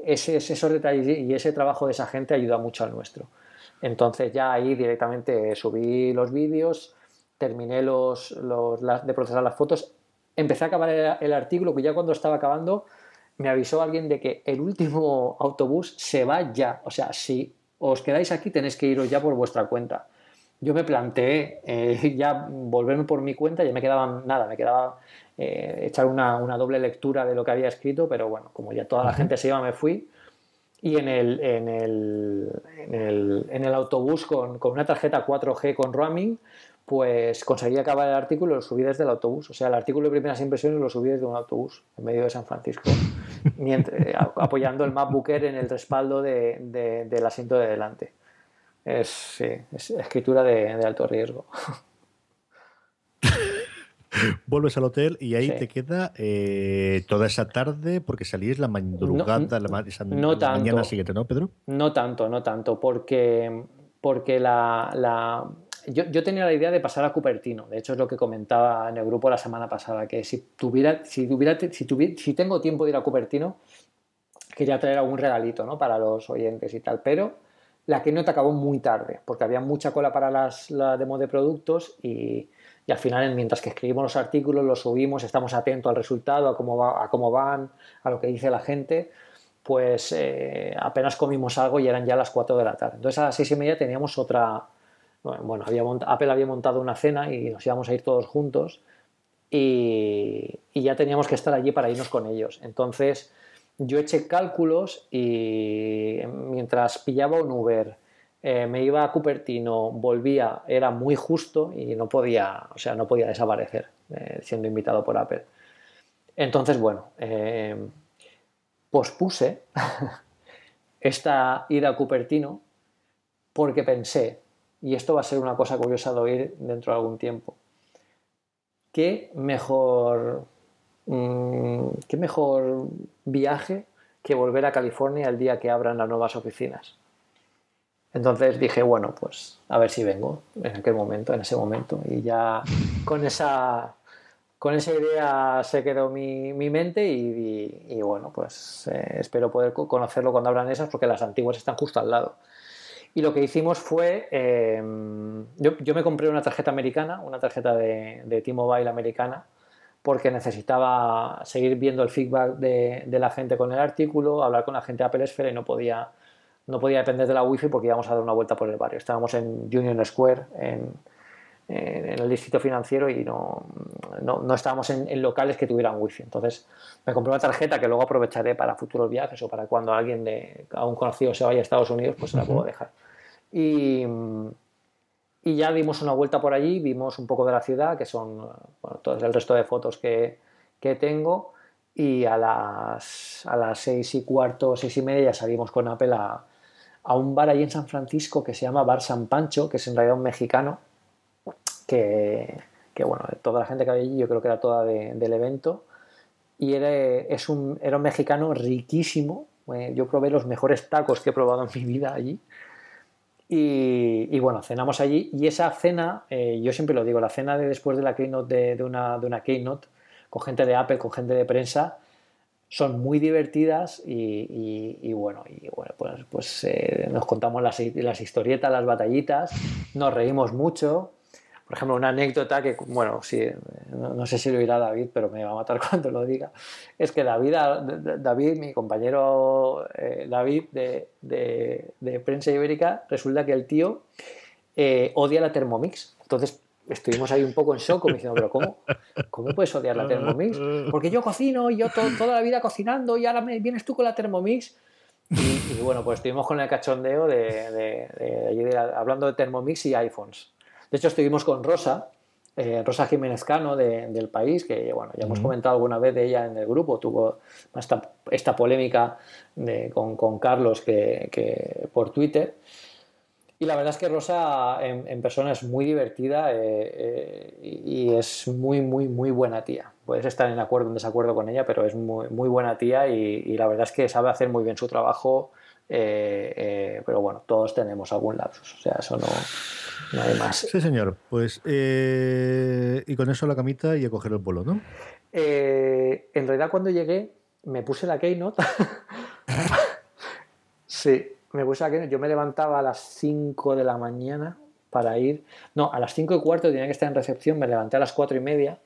ese, esos detalles y ese trabajo de esa gente ayuda mucho al nuestro. Entonces ya ahí directamente subí los vídeos, terminé los, los de procesar las fotos, empecé a acabar el, artículo que ya cuando estaba acabando me avisó alguien de que el último autobús se va ya. O sea, si os quedáis aquí tenéis que iros ya por vuestra cuenta. yo me planteé eh, ya volverme por mi cuenta, ya me quedaba nada, me quedaba eh, echar una, doble lectura de lo que había escrito, pero bueno, como ya toda la gente se iba, me fui. Y en el, en el, en el, autobús con, con, una tarjeta 4G con roaming, pues conseguí acabar el artículo y lo subí desde el autobús. O sea, el artículo de primeras impresiones lo subí desde un autobús en medio de San Francisco, mientras, apoyando el MacBook Air en el respaldo de, del asiento de delante. Es, sí, es escritura de, alto riesgo. Vuelves al hotel y ahí te queda eh, toda esa tarde porque salís la madrugada, la, mañana siguiente, ¿no, Pedro? No tanto, no tanto, porque, porque la, la yo, tenía la idea de pasar a Cupertino. De hecho, es lo que comentaba en el grupo la semana pasada, que si tuviera, si tuviera, si, tuviera, si tengo tiempo de ir a Cupertino, quería traer algún regalito, ¿no? Para los oyentes y tal. Pero la Keynote acabó muy tarde, porque había mucha cola para las, la demo de productos y, y, al final, mientras que escribimos los artículos, los subimos, estamos atentos al resultado, a cómo, va, a cómo van, a lo que dice la gente, pues eh, apenas comimos algo y eran ya las 4 de la tarde. Entonces a las 6 y media teníamos otra, bueno, había Apple había montado una cena y nos íbamos a ir todos juntos y, ya teníamos que estar allí para irnos con ellos. Entonces yo eché cálculos y mientras pillaba un Uber, eh, me iba a Cupertino, volvía, era muy justo y no podía, o sea, no podía desaparecer eh, siendo invitado por Apple. Entonces, bueno, eh, pospuse esta ida a Cupertino porque pensé, y esto va a ser una cosa curiosa de oír dentro de algún tiempo. ¿Qué mejor, mm, ¿Qué mejor viaje que volver a California el día que abran las nuevas oficinas? Entonces dije, bueno, pues a ver si vengo en aquel momento, en ese momento. Y ya con esa, con esa idea se quedó mi, mente y, bueno, pues eh, espero poder conocerlo cuando abran esas porque las antiguas están justo al lado. Y lo que hicimos fue, eh, yo, me compré una tarjeta americana, una tarjeta de, de T-Mobile americana, porque necesitaba seguir viendo el feedback de, la gente con el artículo, hablar con la gente de Apple Sphere y no podía, no podía depender de la wifi porque íbamos a dar una vuelta por el barrio. Estábamos en Union Square, en, en el distrito financiero y no, no, estábamos en, locales que tuvieran wifi. Entonces me compré una tarjeta que luego aprovecharé para futuros viajes o para cuando alguien de a un conocido se vaya a Estados Unidos, pues se la puedo dejar. Y, y, ya dimos una vuelta por allí, vimos un poco de la ciudad, que son bueno, todo el resto de fotos que, que tengo. Y a las, a las seis y cuarto, seis y media ya salimos con Apple a, a un bar allí en San Francisco que se llama Bar San Pancho, que es en realidad un mexicano, que, bueno, toda la gente que había allí yo creo que era toda del evento. Y era, es un, era un mexicano riquísimo. Eh, yo probé los mejores tacos que he probado en mi vida allí. Y, bueno, cenamos allí. Y esa cena, eh, yo siempre lo digo, la cena de después de la keynote de, una, de una keynote, con gente de Apple, con gente de prensa, son muy divertidas y, bueno, y bueno, pues, pues eh, nos contamos las, las, historietas, las batallitas, nos reímos mucho por ejemplo, una anécdota que, bueno, sí, no, sé si lo dirá David, pero me va a matar cuando lo diga, es que David, David mi compañero eh, David de, de, Prensa Ibérica, resulta que el tío eh, odia la Thermomix. Entonces estuvimos ahí un poco en shock, como diciendo, pero ¿cómo, ¿cómo puedes odiar la Thermomix? Porque yo cocino y yo toda la vida cocinando y ahora me vienes tú con la Thermomix. Y, bueno, pues estuvimos con el cachondeo de, hablando de Thermomix y iPhones. De hecho, estuvimos con Rosa, eh, Rosa Jiménez Cano del país, que bueno, ya hemos comentado alguna vez de ella en el grupo, tuvo esta, polémica con, Carlos que, por Twitter. Y la verdad es que Rosa en, persona es muy divertida eh, eh, y es muy, muy, muy buena tía. Puedes estar en acuerdo o en desacuerdo con ella, pero es muy, muy buena tía y, la verdad es que sabe hacer muy bien su trabajo. pero bueno, todos tenemos algún lapsus, o sea, eso no, no hay más. Sí, señor. Pues, eh, y con eso la camita y a coger el vuelo, ¿no? Eh, en realidad, cuando llegué, me puse la Keynote. sí, me puse la Keynote. Yo me levantaba a las 5 de la mañana para ir. No, a las 5 y cuarto tenía que estar en recepción. Me levanté a las 4 y media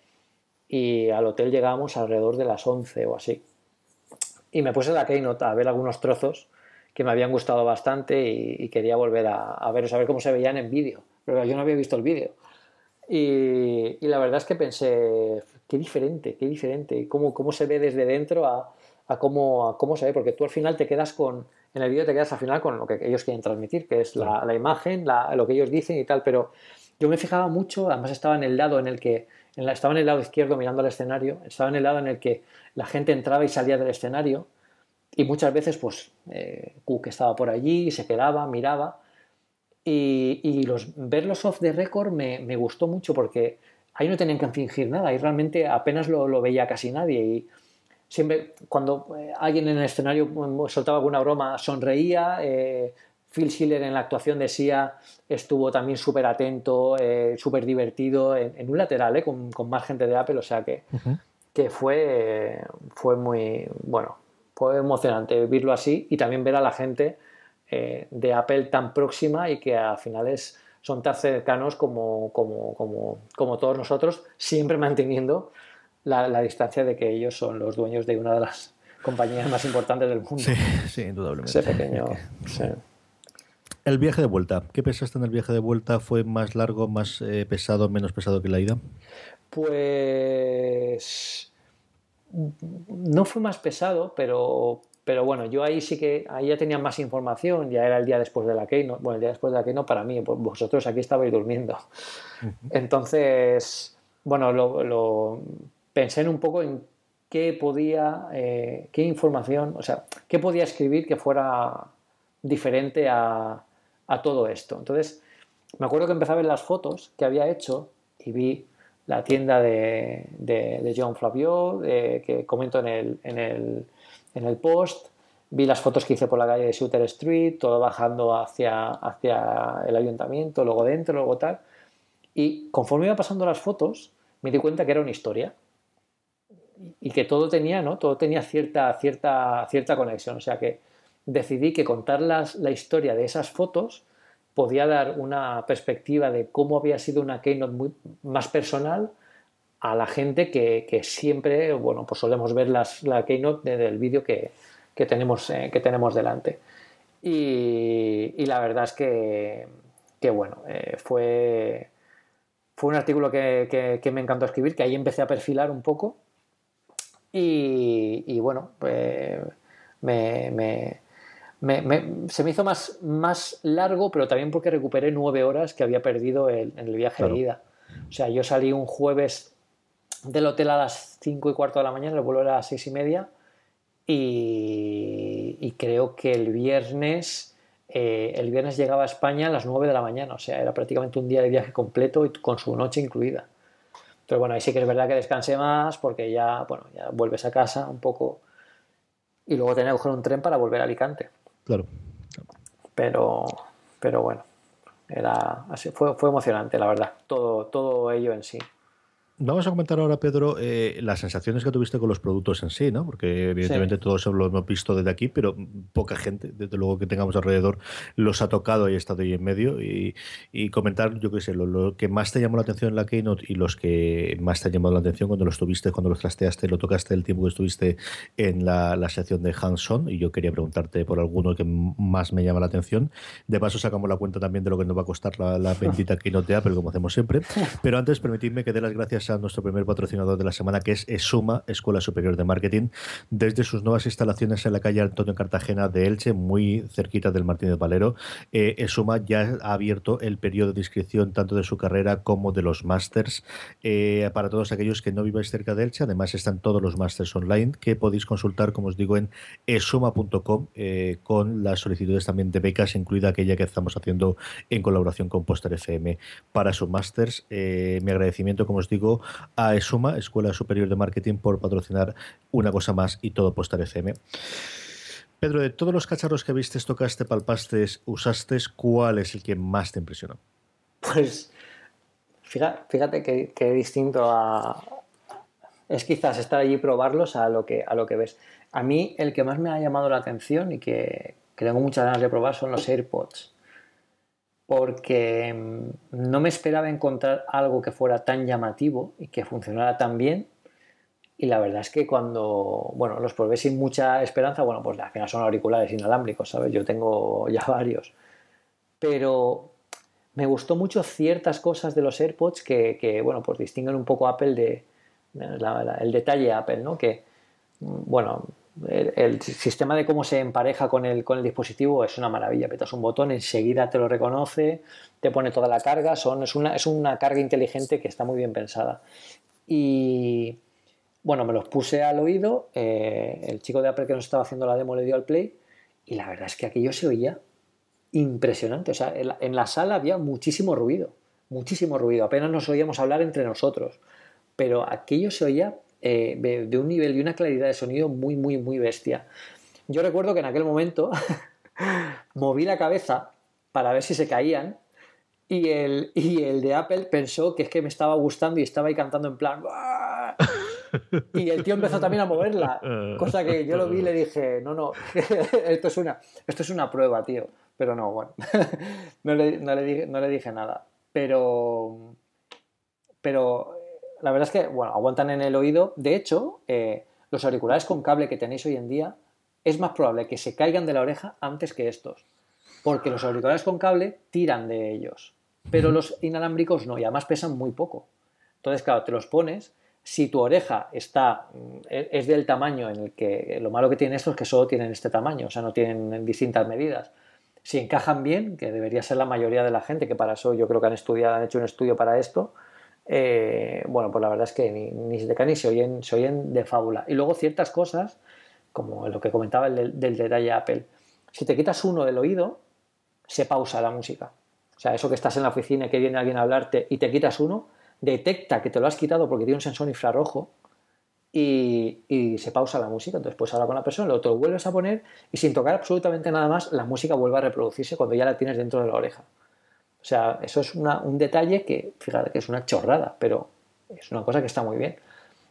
y al hotel llegábamos alrededor de las 11 o así. Y me puse la Keynote a ver algunos trozos que me habían gustado bastante y, quería volver a, a ver, a ver cómo se veían en vídeo pero yo no había visto el vídeo. Y, la verdad es que pensé, qué diferente, qué diferente, cómo, cómo se ve desde dentro a, a, cómo, a cómo se ve, porque tú al final te quedas con, en el vídeo te quedas al final con lo que ellos quieren transmitir, que es la, la imagen, la, lo que ellos dicen y tal, pero yo me fijaba mucho, además estaba en el lado en el que, en la, estaba en el lado izquierdo mirando al escenario, estaba en el lado en el que la gente entraba y salía del escenario y muchas veces pues eh, Cook estaba por allí, se quedaba, miraba y, los, ver los off the record me, me, gustó mucho porque ahí no tenían que fingir nada, ahí realmente apenas lo, lo veía casi nadie y siempre cuando eh, alguien en el escenario mm, soltaba alguna broma sonreía, eh, Phil Schiller en la actuación de Sia estuvo también súper atento, eh, súper divertido, en, un lateral, eh, con, más gente de Apple, o sea que, que fue, fue muy, bueno, fue emocionante verlo así y también ver a la gente eh, de Apple tan próxima y que a finales son tan cercanos como, como, como, como todos nosotros, siempre manteniendo la, la, distancia de que ellos son los dueños de una de las compañías más importantes del mundo. Sí, sí, indudablemente. Ese pequeño. Sí. El viaje de vuelta. ¿Qué pensaste en el viaje de vuelta? ¿Fue más largo, más eh, pesado, menos pesado que la ida? Pues no fue más pesado, pero, pero bueno, yo ahí sí que ahí ya tenía más información, ya era el día después de la Keynote, bueno, el día después de la Keynote para mí, pues vosotros aquí estabais durmiendo. Entonces, bueno, lo, pensé en un poco en qué podía, eh, qué información, o sea, qué podía escribir que fuera diferente a, a todo esto. Entonces, me acuerdo que empezaba a ver las fotos que había hecho y vi la tienda de, de, John Flavio, que comento en el, en, el, en el, post, vi las fotos que hice por la calle de Shooter Street, todo bajando hacia, hacia el ayuntamiento, luego dentro, luego tal. Y conforme iba pasando las fotos, me di cuenta que era una historia y que todo tenía, ¿no? Todo tenía cierta, cierta, cierta conexión. O sea que decidí que contar la historia de esas fotos podía dar una perspectiva de cómo había sido una Keynote muy, más personal a la gente que, siempre, bueno, pues solemos ver las, la Keynote del vídeo que, tenemos, eh, que tenemos delante. Y, la verdad es que, que bueno, eh, fue, fue un artículo que, me encantó escribir, que ahí empecé a perfilar un poco. Y, bueno, pues me, se me hizo más, más largo, pero también porque recuperé nueve horas que había perdido en el viaje de ida. O sea, yo salí un jueves del hotel a las cinco y cuarto de la mañana, el vuelo era a las seis y media, y, creo que el viernes, eh, el viernes llegaba a España a las nueve de la mañana, o sea, era prácticamente un día de viaje completo y con su noche incluida. Pero bueno, ahí sí que es verdad que descansé más porque ya, bueno, ya vuelves a casa un poco y luego tenía que coger un tren para volver a Alicante. Claro. Pero, pero bueno, era así, fue, fue emocionante, la verdad, todo, todo ello en sí. Vamos a comentar ahora, Pedro, eh, las sensaciones que tuviste con los productos en sí, ¿no? Porque evidentemente todos lo hemos visto desde aquí, pero poca gente, desde luego que tengamos alrededor, los ha tocado y ha estado ahí en medio. Y, comentar, yo qué sé, lo, que más te llamó la atención en la Keynote y los que más te han llamado la atención cuando los tuviste, cuando los trasteaste, lo tocaste el tiempo que estuviste en la, la sección de Hanson. Y yo quería preguntarte por alguno que más me llama la atención. De paso, sacamos la cuenta también de lo que nos va a costar la, la bendita Keynote de Apple, como hacemos siempre. Pero antes, permitidme que dé las gracias a nuestro primer patrocinador de la semana, que es ESUMA, Escuela Superior de Marketing, desde sus nuevas instalaciones en la calle Antonio Cartagena de Elche, muy cerquita del Martínez Valero. Eh, ESUMA ya ha abierto el periodo de inscripción tanto de su carrera como de los másters eh, para todos aquellos que no viváis cerca de Elche. Además, están todos los másters online que podéis consultar, como os digo, en esuma.com eh, con las solicitudes también de becas, incluida aquella que estamos haciendo en colaboración con Poster FM para sus másters. mi agradecimiento, como os digo, a ESUMA, Escuela Superior de Marketing, por patrocinar una cosa más y todo Postar FM. Pedro, de todos los cacharros que viste, tocaste, palpaste, usaste, ¿cuál es el que más te impresionó? Pues fíjate, que, distinto a... Es quizás estar allí y probarlos a lo, que, a lo que ves. A mí el que más me ha llamado la atención y que, que tengo muchas ganas de probar son los AirPods porque mm, no me esperaba encontrar algo que fuera tan llamativo y que funcionara tan bien. Y la verdad es que cuando, bueno, los probé sin mucha esperanza, bueno, pues al final son auriculares inalámbricos, ¿sabes? Yo tengo ya varios. Pero me gustó mucho ciertas cosas de los AirPods que, bueno, pues distinguen un poco Apple de, el detalle Apple, ¿no? Que, bueno, el, sistema de cómo se empareja con el, con el dispositivo es una maravilla. Petas un botón, enseguida te lo reconoce, te pone toda la carga. Son, es, una, es una carga inteligente que está muy bien pensada. Y bueno, me los puse al oído. Eh, el chico de Apple que nos estaba haciendo la demo le dio al play. Y la verdad es que aquello se oía impresionante. O sea, en la, sala había muchísimo ruido. Muchísimo ruido. Apenas nos oíamos hablar entre nosotros. Pero aquello se oía eh, de, un nivel y una claridad de sonido muy, muy, muy bestia. Yo recuerdo que en aquel momento moví la cabeza para ver si se caían y el, y el de Apple pensó que es que me estaba gustando y estaba ahí cantando en plan... Y el tío empezó también a moverla, cosa que yo lo vi y le dije, no, no, esto es una, esto es una prueba, tío. Pero no, bueno, no le, no le, dije, no le dije nada. Pero, pero la verdad es que, bueno, aguantan en el oído. De hecho, eh, los auriculares con cable que tenéis hoy en día, es más probable que se caigan de la oreja antes que estos. Porque los auriculares con cable tiran de ellos. Pero los inalámbricos no, y además pesan muy poco. Entonces, claro, te los pones. Si tu oreja está, mm, e, es del tamaño en el que. Lo malo que tienen estos es que solo tienen este tamaño, o sea, no tienen distintas medidas. Si encajan bien, que debería ser la mayoría de la gente, que para eso yo creo que han estudiado, han hecho un estudio para esto, eh, bueno, pues la verdad es que ni, ni se te ni se oyen, se oyen de fábula. Y luego ciertas cosas, como lo que comentaba el del, detalle Apple, si te quitas uno del oído, se pausa la música. O sea, eso que estás en la oficina y que viene alguien a hablarte y te quitas uno, detecta que te lo has quitado porque tiene un sensor infrarrojo y, y, se pausa la música. Entonces puedes hablar con la persona, luego te lo vuelves a poner y sin tocar absolutamente nada más, la música vuelve a reproducirse cuando ya la tienes dentro de la oreja. O sea, eso es un detalle que, fíjate, que es una chorrada, pero es una cosa que está muy bien.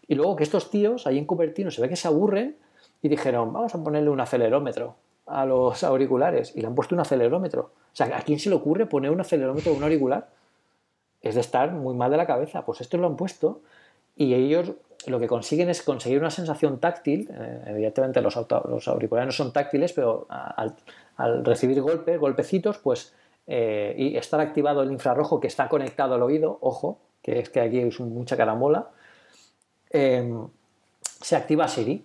Y luego que estos tíos ahí en Cupertino se ve que se aburren y dijeron, vamos a ponerle un acelerómetro a los auriculares. Y le han puesto un acelerómetro. O sea, ¿a quién se le ocurre poner un acelerómetro a un auricular? Es de estar muy mal de la cabeza. Pues esto lo han puesto y ellos lo que consiguen es conseguir una sensación táctil. Eh, evidentemente los, los, auriculares no son táctiles, pero al, al recibir golpes, golpecitos, pues eh, y estar activado el infrarrojo que está conectado al oído, ojo, que es que aquí es mucha caramola, em, se activa Siri.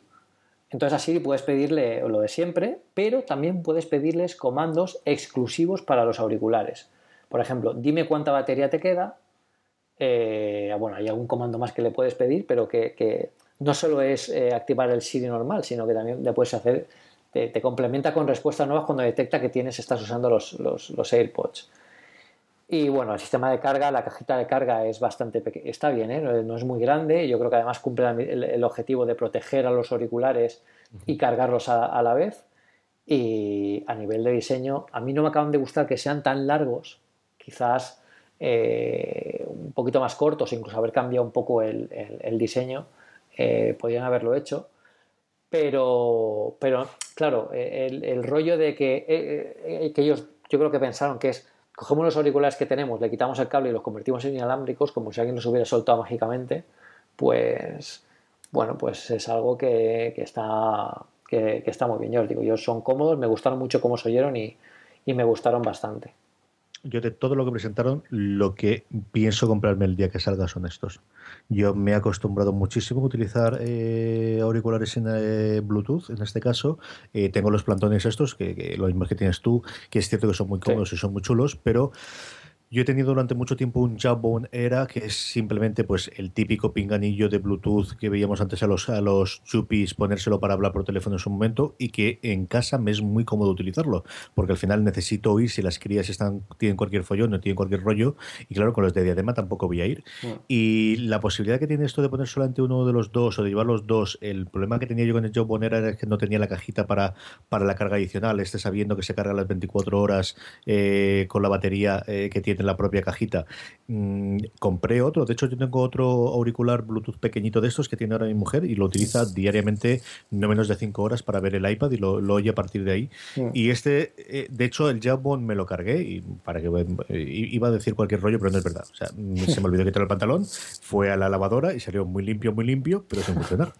Entonces a Siri puedes pedirle lo de siempre, pero también puedes pedirles comandos exclusivos para los auriculares. Por ejemplo, dime cuánta batería te queda. Eh, bueno, hay algún comando más que le puedes pedir, pero que, no solo es eh, activar el Siri normal, sino que también le puedes hacer te, complementa con respuestas nuevas cuando detecta que tienes, estás usando los, AirPods. Y bueno, el sistema de carga, la cajita de carga es bastante pequeña. Está bien, ¿eh? no es muy grande. Yo creo que además cumple el, objetivo de proteger a los auriculares y cargarlos a, la vez. Y a nivel de diseño, a mí no me acaban de gustar que sean tan largos. Quizás eh, un poquito más cortos, incluso haber cambiado un poco el, diseño. Eh, podrían haberlo hecho. Pero, pero claro, el, rollo de que, eh, eh, que ellos, yo creo que pensaron que es, cogemos los auriculares que tenemos, le quitamos el cable y los convertimos en inalámbricos, como si alguien los hubiera soltado mágicamente, pues, bueno, pues es algo que, está, que, está muy bien. Yo os digo, ellos son cómodos, me gustaron mucho cómo se oyeron y me gustaron bastante yo de todo lo que presentaron, lo que pienso comprarme el día que salga son estos. Yo me he acostumbrado muchísimo a utilizar eh, auriculares en eh, Bluetooth, en este caso. Eh, tengo los plantones estos, que, lo mismo que tienes tú, que es cierto que son muy cómodos y son muy chulos, pero yo he tenido durante mucho tiempo un Jawbone Era, que es simplemente pues el típico pinganillo de Bluetooth que veíamos antes a los, a los chupis ponérselo para hablar por teléfono en su momento y que en casa me es muy cómodo utilizarlo, porque al final necesito oír si las crías están, tienen cualquier follón, no tienen cualquier rollo, y claro, con los de diadema tampoco voy a ir. Mm. Y la posibilidad que tiene esto de poner solamente uno de los dos o de llevar los dos, el problema que tenía yo con el Jawbone Era era que no tenía la cajita para, para la carga adicional, este sabiendo que se carga las 24 horas eh, con la batería eh, que tiene en la propia cajita. Mm, compré otro, de hecho yo tengo otro auricular Bluetooth pequeñito de estos que tiene ahora mi mujer y lo utiliza diariamente no menos de 5 horas para ver el iPad y lo, oye a partir de ahí. Y este, eh, de hecho el Jawbone me lo cargué y para que eh, iba a decir cualquier rollo, pero no es verdad. O sea, se me olvidó quitar el pantalón, fue a la lavadora y salió muy limpio, muy limpio, pero sin funcionar.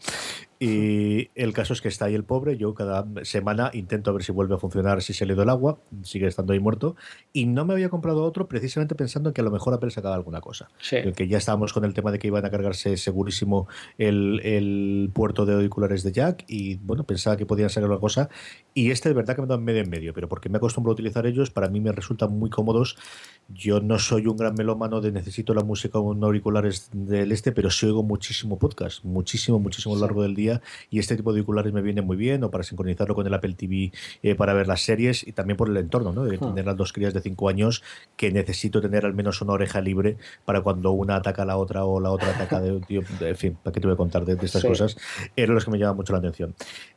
Y el caso es que está ahí el pobre. Yo cada semana intento ver si vuelve a funcionar, si se le da el agua, sigue estando ahí muerto. Y no me había comprado otro precisamente pensando en que a lo mejor Apple sacaba alguna cosa. Que ya estábamos con el tema de que iban a cargarse segurísimo el, el, puerto de auriculares de Jack. Y bueno, pensaba que podían sacar alguna cosa. Y este de verdad que me da medio en medio, pero porque me acostumbro a utilizar ellos, para mí me resultan muy cómodos. Yo no soy un gran melómano de necesito la música con auriculares del este, pero sí oigo muchísimo podcast, muchísimo, muchísimo a lo largo del día y este tipo de auriculares me viene muy bien o para sincronizarlo con el Apple TV eh, para ver las series y también por el entorno, ¿no? De hmm. tener las dos crías de 5 años que necesito tener al menos una oreja libre para cuando una ataca a la otra o la otra ataca de un tío, en fin, ¿para qué te voy a contar de, estas cosas? Eran los que me llaman mucho la atención.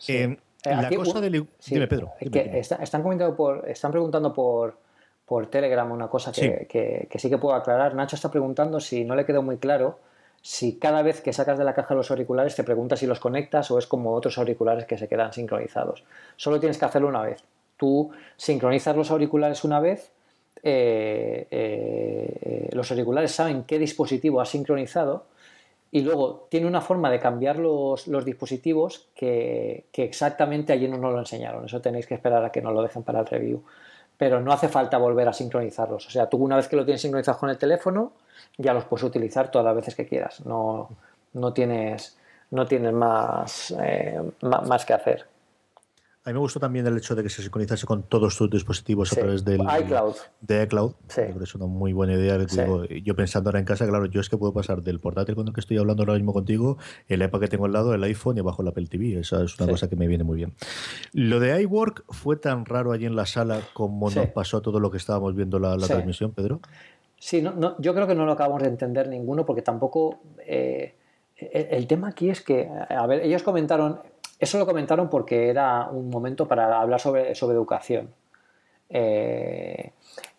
Eh, eh, la cosa del... Dime, Pedro. están, comentando por, están preguntando por, por Telegram una cosa que, que, que, sí que puedo aclarar. Nacho está preguntando si no le quedó muy claro si cada vez que sacas de la caja los auriculares te preguntas si los conectas o es como otros auriculares que se quedan sincronizados. Solo tienes que hacerlo una vez. Tú sincronizas los auriculares una vez, eh, eh, los auriculares saben qué dispositivo has sincronizado y luego tiene una forma de cambiar los, dispositivos que, exactamente allí no nos lo enseñaron. Eso tenéis que esperar a que nos lo dejen para el review. Pero no hace falta volver a sincronizarlos. O sea, tú una vez que lo tienes sincronizado con el teléfono, ya los puedes utilizar todas las veces que quieras. No, no tienes, no tienes más, eh, más que hacer. A mí me gustó también el hecho de que se sincronizase con todos tus dispositivos a través del iCloud. de iCloud. Sí. es una muy buena idea. yo pensando ahora en casa, claro, yo es que puedo pasar del portátil con el que estoy hablando ahora mismo contigo, el iPad que tengo al lado, el iPhone y abajo el Apple TV. Esa es una cosa que me viene muy bien. Lo de iWork fue tan raro allí en la sala como nos pasó todo lo que estábamos viendo la, la transmisión, Pedro. Sí, no, yo creo que no lo acabamos de entender ninguno porque tampoco... Eh, el, tema aquí es que, a ver, ellos comentaron, eso lo comentaron porque era un momento para hablar sobre, sobre educación. Eh,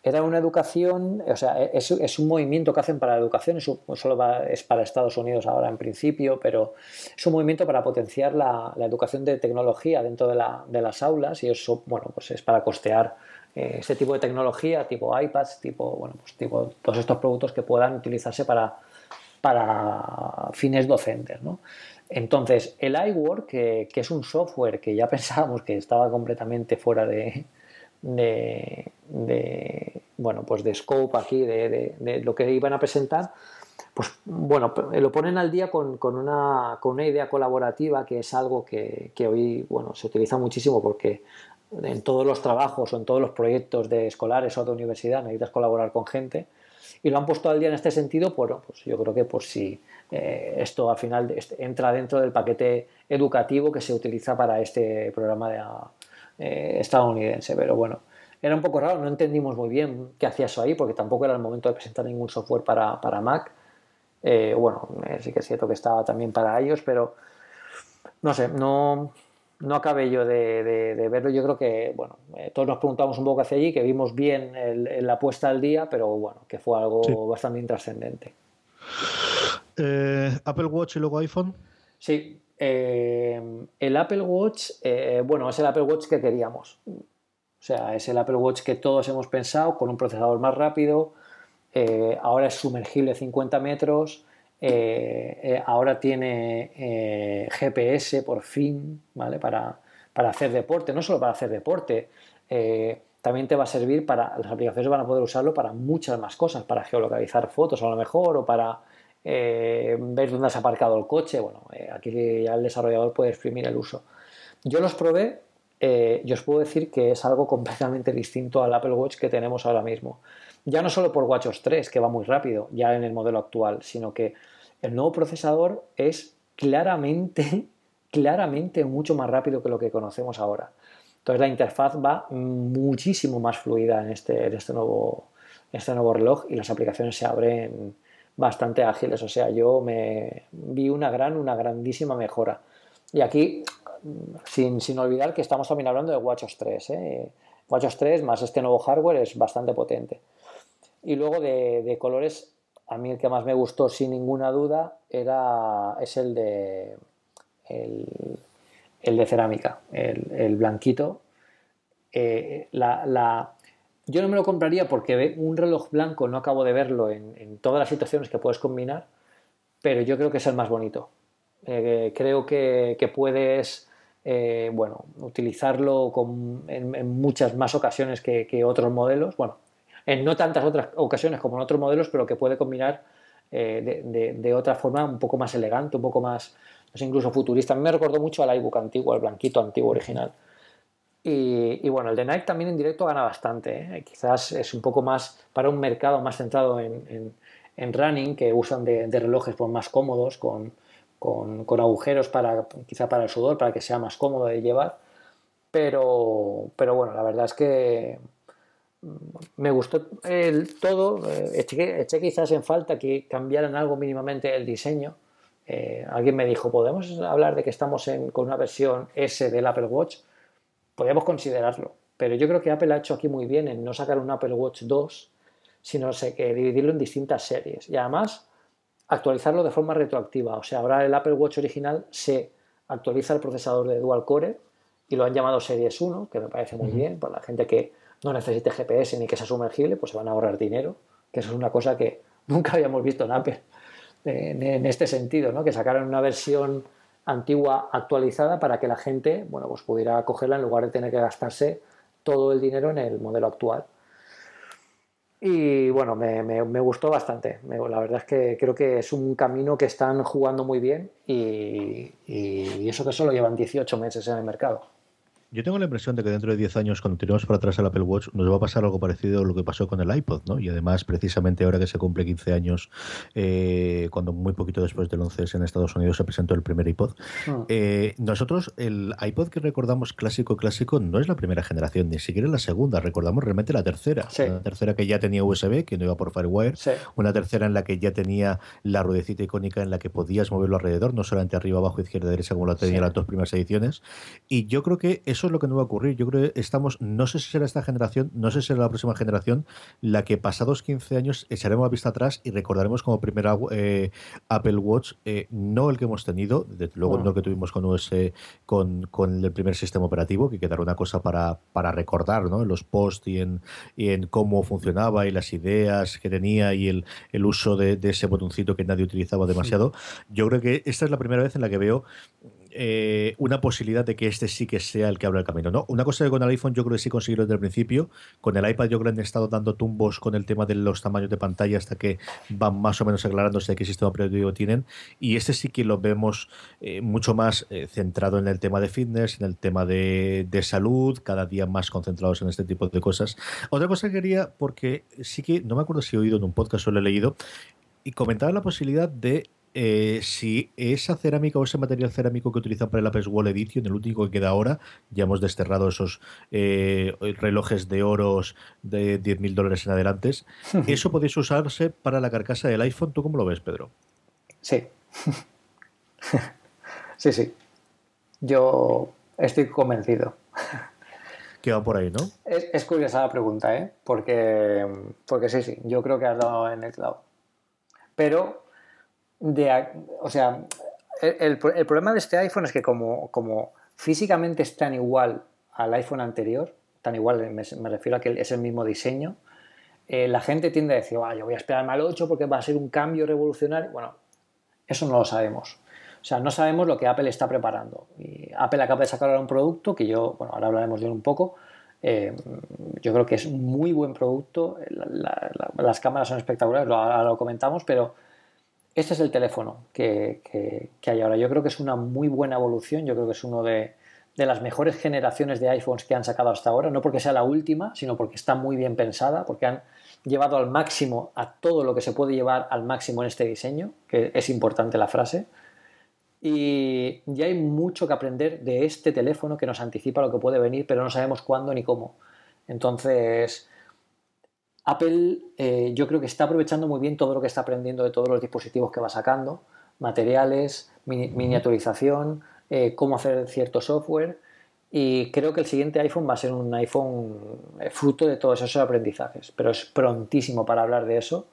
era una educación, o sea, es, es, un movimiento que hacen para la educación, eso solo es para Estados Unidos ahora en principio, pero es un movimiento para potenciar la, educación de tecnología dentro de, las aulas y eso, bueno, pues es para costear eh, este tipo de tecnología, tipo iPads, tipo, bueno, pues tipo todos estos productos que puedan utilizarse para, para fines docentes. ¿no? Entonces, el iWork, que, que, es un software que ya pensábamos que estaba completamente fuera de, de, bueno, pues de scope aquí, de, lo que iban a presentar, pues bueno, lo ponen al día con, una, con una idea colaborativa que es algo que, que, hoy bueno, se utiliza muchísimo porque en todos los trabajos o en todos los proyectos de escolares o de universidad necesitas colaborar con gente y lo han puesto al día en este sentido, pues, pues yo creo que por si eh, esto al final entra dentro del paquete educativo que se utiliza para este programa de, eh, estadounidense, pero bueno, era un poco raro, no entendimos muy bien qué hacía eso ahí, porque tampoco era el momento de presentar ningún software para, para Mac. Eh, bueno, sí que es cierto que estaba también para ellos, pero no sé, no, no acabé yo de, verlo. Yo creo que, bueno, eh, todos nos preguntamos un poco hacia allí, que vimos bien la puesta al día, pero bueno, que fue algo bastante intrascendente. Eh, ¿Apple Watch y luego iPhone? Sí. Eh, el Apple Watch, bueno, es el Apple Watch que queríamos. O sea, es el Apple Watch que todos hemos pensado, con un procesador más rápido. ahora es sumergible 50 metros. Eh, eh, ahora tiene eh, GPS por fin, ¿vale? Para, para, hacer deporte, no solo para hacer deporte, también te va a servir para, las aplicaciones van a poder usarlo para muchas más cosas, para geolocalizar fotos a lo mejor, o para ver dónde has aparcado el coche, bueno, aquí ya el desarrollador puede exprimir el uso. Yo los probé y os puedo decir que es algo completamente distinto al Apple Watch que tenemos ahora mismo. Ya no solo por WatchOS 3, que va muy rápido, ya en el modelo actual, sino que el nuevo procesador es claramente, claramente mucho más rápido que lo que conocemos ahora. Entonces la interfaz va muchísimo más fluida en este, en este, nuevo, este nuevo reloj y las aplicaciones se abren bastante ágiles. O sea, yo me vi una gran, una grandísima mejora. Y aquí, sin, sin olvidar que estamos también hablando de WatchOS 3. ¿eh? WatchOS 3 más este nuevo hardware es bastante potente. Y luego de, de colores a mí el que más me gustó sin ninguna duda era, es el de, el, de cerámica, el, blanquito. Eh, la, yo no me lo compraría porque un reloj blanco no acabo de verlo en, todas las situaciones que puedes combinar, pero yo creo que es el más bonito. Eh, creo que, puedes eh, bueno, utilizarlo en, muchas más ocasiones que, otros modelos. Bueno, en no tantas otras ocasiones como en otros modelos, pero que puede combinar de, otra forma un poco más elegante, un poco más, incluso futurista. A mí me recordó mucho al iBook antiguo, al blanquito antiguo original. Y, bueno, el de Nike también en directo gana bastante. ¿eh? Quizás es un poco más para un mercado más centrado en, running, que usan de, relojes pues, más cómodos, con, agujeros para quizá para el sudor, para que sea más cómodo de llevar. Pero, pero bueno, la verdad es que me gustó todo. Eh, eché, quizás en falta que cambiaran algo mínimamente el diseño. Eh, alguien me dijo, ¿podemos hablar de que estamos con una versión S del Apple Watch? Podríamos considerarlo. Pero yo creo que Apple ha hecho aquí muy bien en no sacar un Apple Watch 2, sino sé, que dividirlo en distintas series. Y además, actualizarlo de forma retroactiva. O sea, ahora el Apple Watch original se actualiza el procesador de dual core y lo han llamado Series 1, que me parece muy bien. Para la gente que no necesite GPS ni que sea sumergible, pues se van a ahorrar dinero, que eso es una cosa que nunca habíamos visto en Apple en, este sentido, ¿no? que sacaran una versión antigua actualizada para que la gente bueno, pues pudiera cogerla en lugar de tener que gastarse todo el dinero en el modelo actual. Y bueno, me, gustó bastante. la verdad es que creo que es un camino que están jugando muy bien y, eso que solo llevan 18 meses en el mercado. Yo tengo la impresión de que dentro de 10 años, cuando tiremos para atrás el Apple Watch, nos va a pasar algo parecido a lo que pasó con el iPod, ¿no? Y además, precisamente ahora que se cumple 15 años, eh, cuando muy poquito después del 11 en Estados Unidos se presentó el primer iPod, ah. eh, nosotros el iPod que recordamos clásico, clásico, no es la primera generación, ni siquiera la segunda, recordamos realmente la tercera. La tercera que ya tenía USB, que no iba por Firewire, una tercera en la que ya tenía la ruedecita icónica en la que podías moverlo alrededor, no solamente arriba, abajo, izquierda, derecha, como lo tenía las dos primeras ediciones. Y yo creo que eso es lo que no va a ocurrir. Yo creo que estamos, no sé si será esta generación, no sé si será la próxima generación, la que pasados 15 años echaremos la vista atrás y recordaremos como primera eh, Apple Watch, eh, no el que hemos tenido, desde luego no el que tuvimos con US, con, con, el primer sistema operativo, que quedará una cosa para, para recordar, ¿no? En los posts y en, y en cómo funcionaba y las ideas que tenía y el, el uso de, de, ese botoncito que nadie utilizaba demasiado. Yo creo que esta es la primera vez en la que veo eh, una posibilidad de que este sí que sea el que abra el camino. ¿no? Una cosa que con el iPhone yo creo que sí consiguieron desde el principio, con el iPad yo creo que han estado dando tumbos con el tema de los tamaños de pantalla hasta que van más o menos aclarándose de qué sistema operativo tienen, y este sí que lo vemos eh, mucho más eh, centrado en el tema de fitness, en el tema de, de, salud, cada día más concentrados en este tipo de cosas. Otra cosa que quería, porque sí que, no me acuerdo si he oído en un podcast o lo he leído, y comentaba la posibilidad de eh, si esa cerámica o ese material cerámico que utilizan para el Apple Wall Edition, el único que queda ahora, ya hemos desterrado esos eh, relojes de oros de 10.000 dólares en adelante, ¿eso podéis usarse para la carcasa del iPhone? ¿Tú cómo lo ves, Pedro? Sí. sí, sí. Yo estoy convencido. Que va por ahí, ¿no? Es, curiosa la pregunta, ¿eh? Porque, porque sí, sí, yo creo que has dado en el clavo. Pero o sea, el, problema de este iPhone es que como, como físicamente es tan igual al iPhone anterior, tan igual, me, refiero a que es el mismo diseño, eh, la gente tiende a decir, yo voy a esperarme al 8 porque va a ser un cambio revolucionario. Bueno, eso no lo sabemos. O sea, no sabemos lo que Apple está preparando. Apple acaba de sacar ahora un producto que yo, bueno, ahora hablaremos de él un poco. Eh, yo creo que es un muy buen producto. las cámaras son espectaculares, ahora lo comentamos, pero este es el teléfono que, hay ahora. Yo creo que es una muy buena evolución, yo creo que es uno de, las mejores generaciones de iPhones que han sacado hasta ahora, no porque sea la última, sino porque está muy bien pensada, porque han llevado al máximo a todo lo que se puede llevar al máximo en este diseño, que es importante la frase. Y ya hay mucho que aprender de este teléfono que nos anticipa lo que puede venir, pero no sabemos cuándo ni cómo. Entonces, Apple eh, yo creo que está aprovechando muy bien todo lo que está aprendiendo de todos los dispositivos que va sacando, materiales, miniaturización, eh, cómo hacer cierto software y creo que el siguiente iPhone va a ser un iPhone eh, fruto de todos esos aprendizajes, pero es prontísimo para hablar de eso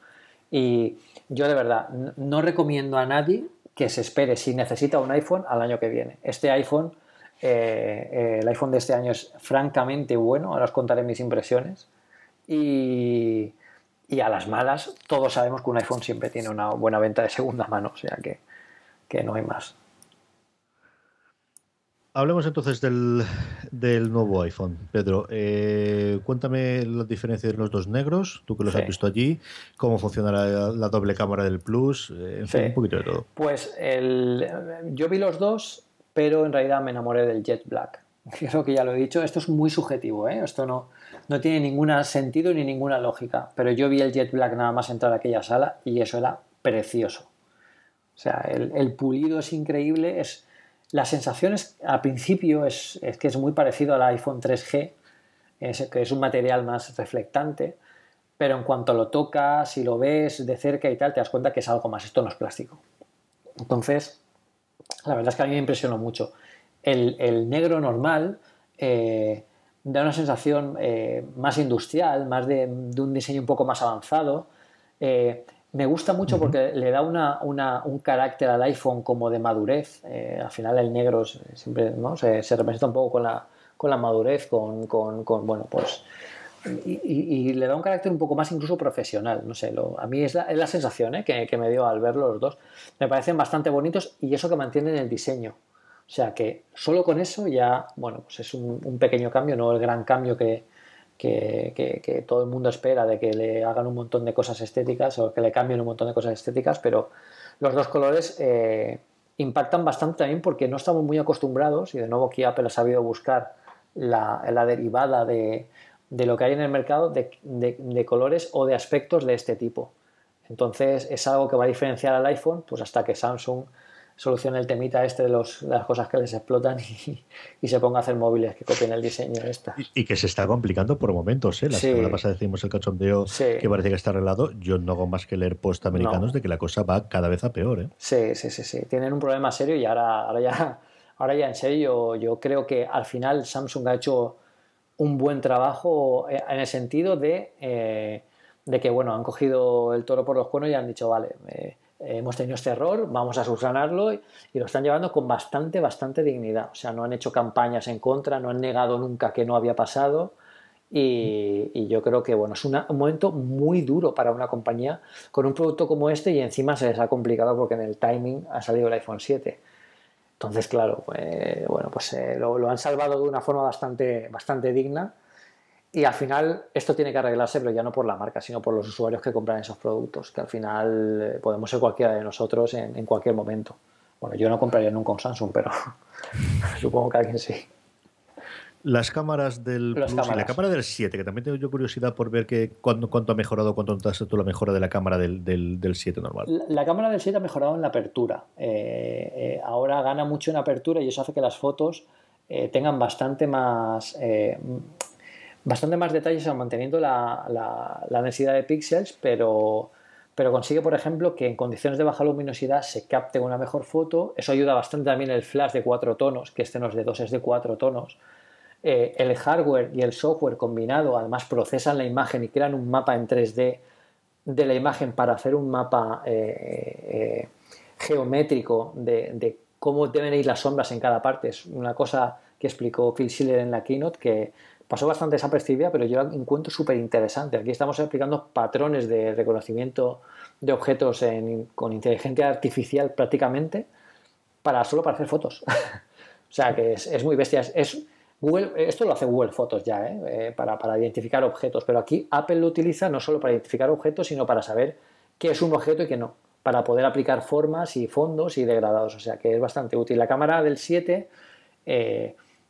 y yo de verdad no recomiendo a nadie que se espere si necesita un iPhone al año que viene. Este iPhone, el iPhone de este año es francamente bueno, ahora os contaré mis impresiones y, a las malas, todos sabemos que un iPhone siempre tiene una buena venta de segunda mano, o sea que, no hay más. Hablemos entonces del, nuevo iPhone. Pedro, eh, cuéntame la diferencia de los dos negros, tú que los has visto allí, cómo funciona la, doble cámara del Plus, eh, en fin, un poquito de todo. Pues el, yo vi los dos, pero en realidad me enamoré del Jet Black. Creo que ya lo he dicho, esto es muy subjetivo, ¿eh? esto no, no tiene ningún sentido ni ninguna lógica, pero yo vi el Jet Black nada más entrar a aquella sala y eso era precioso. O sea, el, el pulido es increíble, es las sensaciones al principio es, que es muy parecido al iPhone 3G, que es un material más reflectante, pero en cuanto lo tocas y lo ves de cerca y tal, te das cuenta que es algo más, esto no es plástico. Entonces, la verdad es que a mí me impresionó mucho. El, negro normal eh, da una sensación eh, más industrial, más de, un diseño un poco más avanzado. Eh, me gusta mucho porque le da un carácter al iPhone como de madurez. Eh, al final el negro siempre ¿no? se, representa un poco con la, con la madurez, con, bueno, pues... Y, le da un carácter un poco más incluso profesional, no sé, a mí es la, sensación ¿eh? que, me dio al verlo los dos. Me parecen bastante bonitos y eso que mantienen el diseño. O sea que solo con eso ya, bueno, pues es un pequeño cambio, no el gran cambio que, que, todo el mundo espera de que le hagan un montón de cosas estéticas o que le cambien un montón de cosas estéticas, pero los dos colores eh, impactan bastante también porque no estamos muy acostumbrados, y de nuevo aquí Apple ha sabido buscar la, derivada de, lo que hay en el mercado de, colores o de aspectos de este tipo. Entonces es algo que va a diferenciar al iPhone, pues hasta que Samsung solucione el temita este de, los, las cosas que les explotan y, se ponga a hacer móviles que copien el diseño de esta. Y, que se está complicando por momentos, ¿eh? La semana pasada decimos el cachondeo que parece que está arreglado. Yo no hago más que leer post americanos de que la cosa va cada vez a peor, ¿eh? Sí, sí, sí, sí. Tienen un problema serio y ahora, ahora ya ahora ya en serio yo creo que al final Samsung ha hecho un buen trabajo eh, en el sentido de, eh, de que bueno han cogido el toro por los cuernos y han dicho vale eh, hemos tenido este error, vamos a subsanarlo y, lo están llevando con bastante, bastante dignidad. O sea, no han hecho campañas en contra, no han negado nunca que no había pasado. Y, yo creo que bueno, es un momento muy duro para una compañía con un producto como este y encima se les ha complicado porque en el timing ha salido el iPhone 7. Entonces, claro, pues, bueno, pues eh, lo, lo, han salvado de una forma bastante, bastante digna y al final esto tiene que arreglarse, pero ya no por la marca, sino por los usuarios que compran esos productos, que al final eh, podemos ser cualquiera de nosotros en, cualquier momento. Bueno, yo no compraría nunca un Samsung, pero supongo que alguien sí. Las cámaras del Plus y la cámara del 7, que también tengo yo curiosidad por ver que cuánto, cuánto ha mejorado, cuánto notaste tú la mejora de la cámara del, del, 7 normal. La, cámara del 7 ha mejorado en la apertura. Eh, eh, ahora gana mucho en apertura y eso hace que las fotos tengan bastante más bastante más detalles manteniendo la, la, densidad de píxeles, pero, pero consigue, por ejemplo, que en condiciones de baja luminosidad se capte una mejor foto. Eso ayuda bastante también el flash de cuatro tonos, que este no es de dos, es de cuatro tonos. Eh, el hardware y el software combinado además procesan la imagen y crean un mapa en 3D de la imagen para hacer un mapa eh, eh, geométrico de, de, cómo deben ir las sombras en cada parte. Es una cosa que explicó Phil Schiller en la keynote que pasó bastante desapercibida, pero yo la encuentro súper interesante. Aquí estamos explicando patrones de reconocimiento de objetos con inteligencia artificial prácticamente para solo para hacer fotos. o sea que es, muy bestia. Es, Google, esto lo hace Google Fotos ya, ¿eh? Eh, para, para, identificar objetos, pero aquí Apple lo utiliza no solo para identificar objetos, sino para saber qué es un objeto y qué no, para poder aplicar formas y fondos y degradados. O sea que es bastante útil. La cámara del 7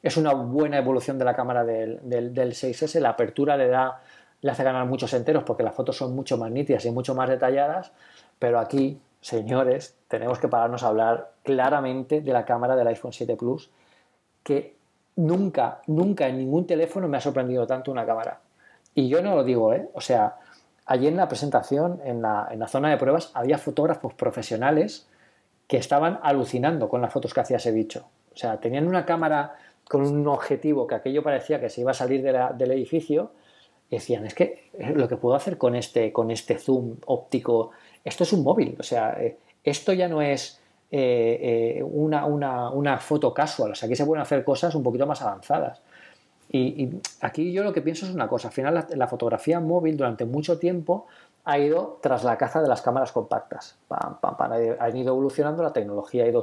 es una buena evolución de la cámara del, 6S. La apertura le da, le hace ganar muchos enteros porque las fotos son mucho más nítidas y mucho más detalladas. Pero aquí, señores, tenemos que pararnos a hablar claramente de la cámara del iPhone 7 Plus, que nunca, nunca en ningún teléfono me ha sorprendido tanto una cámara. Y yo no lo digo, ¿eh? O sea, allí en la presentación, en la, en la zona de pruebas, había fotógrafos profesionales que estaban alucinando con las fotos que hacía ese bicho. O sea, tenían una cámara con un objetivo que aquello parecía que se iba a salir del edificio, decían, es que lo que puedo hacer con este, con este zoom óptico, esto es un móvil, o sea, eh, esto ya no es eh, eh, una, una, foto casual, o sea, aquí se pueden hacer cosas un poquito más avanzadas. Y, aquí yo lo que pienso es una cosa, al final la, fotografía móvil durante mucho tiempo ha ido tras la caza de las cámaras compactas. Han ido evolucionando, la tecnología ha ido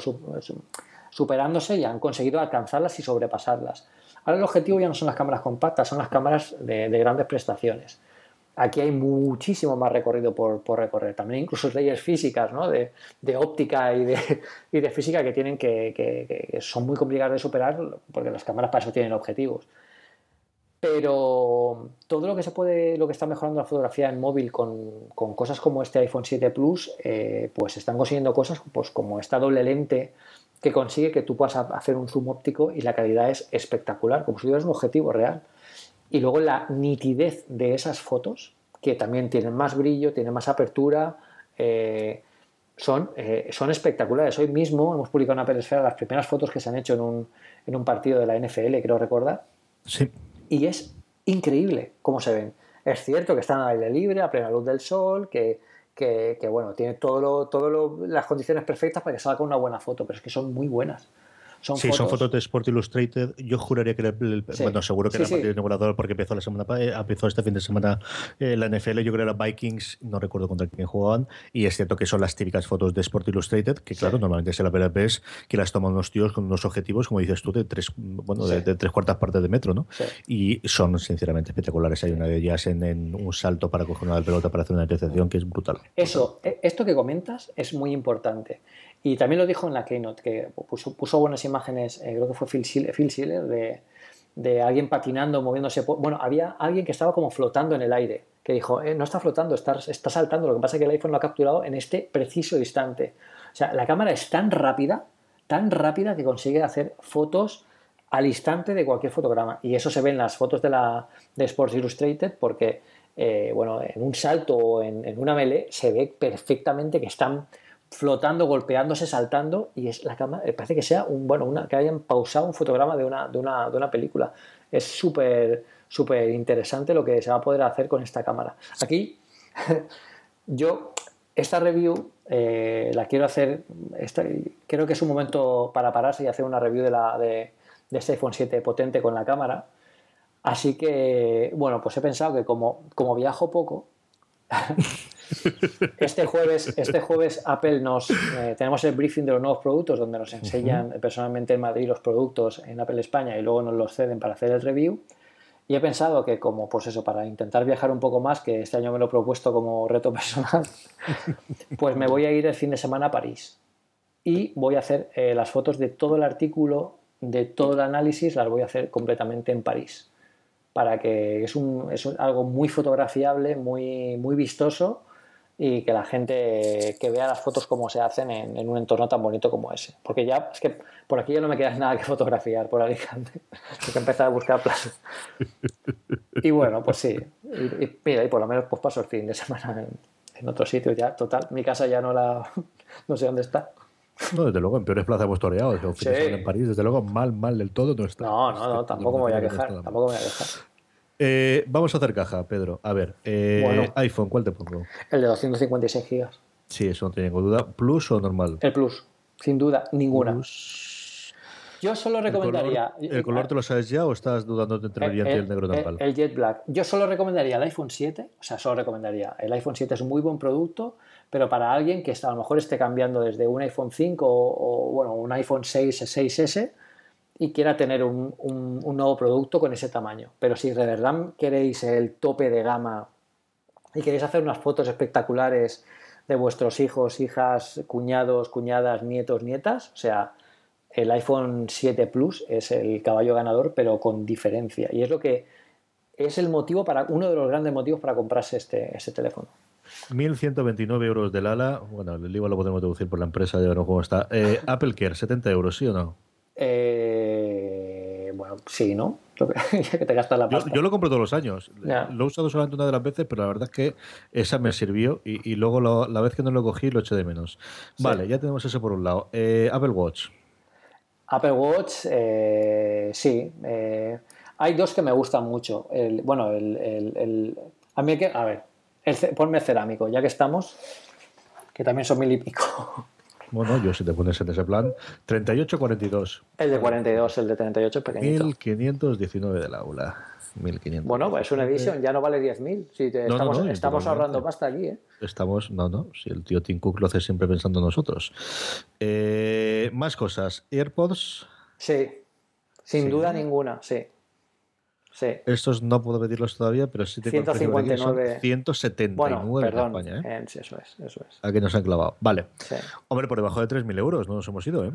superándose y han conseguido alcanzarlas y sobrepasarlas. Ahora el objetivo ya no son las cámaras compactas, son las cámaras de, grandes prestaciones. Aquí hay muchísimo más recorrido por, recorrer. También incluso leyes físicas, ¿no? de, óptica y de, y de, física que, tienen que, que, son muy complicadas de superar porque las cámaras para eso tienen objetivos. Pero todo lo que se puede, lo que está mejorando la fotografía en móvil con, con cosas como este iPhone 7 Plus, eh, pues están consiguiendo cosas pues como esta doble lente que consigue que tú puedas hacer un zoom óptico y la calidad es espectacular, como si tuvieras un objetivo real. Y luego la nitidez de esas fotos, que también tienen más brillo, tienen más apertura, eh, son, eh, son espectaculares. Hoy mismo hemos publicado en Apple Esfera las primeras fotos que se han hecho en un, en un partido de la NFL, creo recordar. Sí y es increíble cómo se ven. Es cierto que están al aire libre, a plena luz del sol, que, que, bueno, tiene todo todo las condiciones perfectas para que salga una buena foto, pero es que son muy buenas sí, son fotos de Sport Illustrated. Yo juraría que, bueno, seguro que era el partido inaugurador porque empezó la semana eh, empezó este fin de semana eh, la NFL. Yo creo que era Vikings, no recuerdo contra quién jugaban. Y es cierto que son las típicas fotos de Sport Illustrated, que claro, normalmente se la ves que las toman unos tíos con unos objetivos, como dices tú, de tres, bueno, de, tres cuartas partes de metro, ¿no? Y son sinceramente espectaculares. Hay una de ellas en, un salto para coger una pelota para hacer una intercepción que es brutal. Eso, e, esto que comentas es muy importante. Y también lo dijo en la Keynote, que puso, buenas imágenes, eh, creo que fue Phil Schiller, de, alguien patinando, moviéndose. Bueno, había alguien que estaba como flotando en el aire, que dijo, eh, no está flotando, está, está saltando, lo que pasa es que el iPhone lo ha capturado en este preciso instante. O sea, la cámara es tan rápida, tan rápida que consigue hacer fotos al instante de cualquier fotograma. Y eso se ve en las fotos de, la, de Sports Illustrated porque, eh, bueno, en un salto o en, en una melee se ve perfectamente que están flotando, golpeándose, saltando, y es la cámara, parece que sea un, bueno, una, que hayan pausado un fotograma de una, de una, de una película. Es súper, súper interesante lo que se va a poder hacer con esta cámara. Aquí, yo, esta review eh, la quiero hacer, creo que es un momento para pararse y hacer una review de, la, de, de este iPhone 7 potente con la cámara. Así que, bueno, pues he pensado que como, como viajo poco, Este jueves, este jueves Apple nos eh, tenemos el briefing de los nuevos productos donde nos enseñan personalmente en Madrid los productos en Apple España y luego nos los ceden para hacer el review. Y he pensado que como pues eso, para intentar viajar un poco más, que este año me lo he propuesto como reto personal, pues me voy a ir el fin de semana a París. Y voy a hacer eh, las fotos de todo el artículo, de todo el análisis, las voy a hacer completamente en París. Para que es, un, es algo muy fotografiable, muy, muy vistoso y que la gente que vea las fotos como se hacen en, un entorno tan bonito como ese. Porque ya es que por aquí ya no me queda nada que fotografiar por Alicante. Hay que empezar a buscar plazas. Y bueno, pues sí. Y, mira, y por lo menos pues paso el fin de semana en, otro sitio ya. Total, mi casa ya no la... no sé dónde está. No, desde luego, en peores plazas hemos toreado. En París, desde luego, mal, mal del todo no está. No, no, no, tampoco me voy a quejar. Tampoco me voy a quejar. Eh, vamos a hacer caja, Pedro. A ver, eh, iPhone, ¿cuál te pongo? El de 256 GB. Sí, eso no tengo duda. ¿Plus o normal? El Plus, sin duda, ninguna. Yo solo recomendaría. ¿El color, te lo sabes ya o estás dudando entre el brillante y el negro normal? El, Jet Black. Yo solo recomendaría el iPhone 7, o sea, solo recomendaría. El iPhone 7 es un muy buen producto, pero para alguien que está, a lo mejor esté cambiando desde un iPhone 5 o, bueno, un iPhone 6, 6S y quiera tener un, nuevo producto con ese tamaño. Pero si de verdad queréis el tope de gama y queréis hacer unas fotos espectaculares de vuestros hijos, hijas, cuñados, cuñadas, nietos, nietas, o sea, el iPhone 7 Plus es el caballo ganador, pero con diferencia. Y es lo que es el motivo para, uno de los grandes motivos para comprarse este, este teléfono. 1.129 euros del ala. Bueno, el IVA lo podemos deducir por la empresa, ya no cómo está. Eh, Apple Care, 70 euros, ¿sí o no? Eh, bueno, sí, ¿no? que te gastas la Yo, lo compro todos los años. Lo he usado solamente una de las veces, pero la verdad es que esa me sirvió y, luego la vez que no lo cogí lo eché de menos. Vale, ya tenemos eso por un lado. Eh, Apple Watch. Apple Watch, eh, sí. hay dos que me gustan mucho. El, bueno, el, a mí que, a ver, ponme cerámico, ya que estamos, que también son mil y pico. Bueno, yo si te pones en ese plan, 38-42. El de 42, el de 38 es pequeñito. 1519 del aula. 1500. Bueno, es una edición, ya no vale 10.000. Si estamos, estamos ahorrando pasta aquí, ¿eh? Estamos, no, no, si el tío Tim Cook lo hace siempre pensando en nosotros. Eh, más cosas. AirPods. Sí, sin duda ninguna, sí. Sí. Estos no puedo pedirlos todavía, pero sí tengo 159. 179 bueno, perdón, en España. ¿eh? eso es, eso es. A que nos han clavado. Vale. Hombre, por debajo de 3.000 euros no nos hemos ido, ¿eh?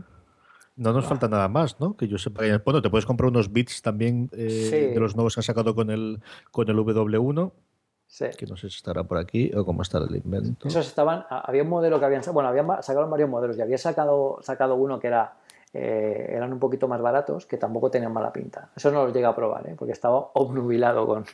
No nos falta nada más, ¿no? Que yo sepa. Bueno, te puedes comprar unos bits también eh, de los nuevos que han sacado con el, con el W1. Sí. Que no sé si estará por aquí o cómo estará el invento. Esos estaban. Había un modelo que habían. Bueno, habían sacado varios modelos y había sacado, sacado uno que era eh, eran un poquito más baratos, que tampoco tenían mala pinta. Eso no los llega a probar, ¿eh? porque estaba obnubilado con,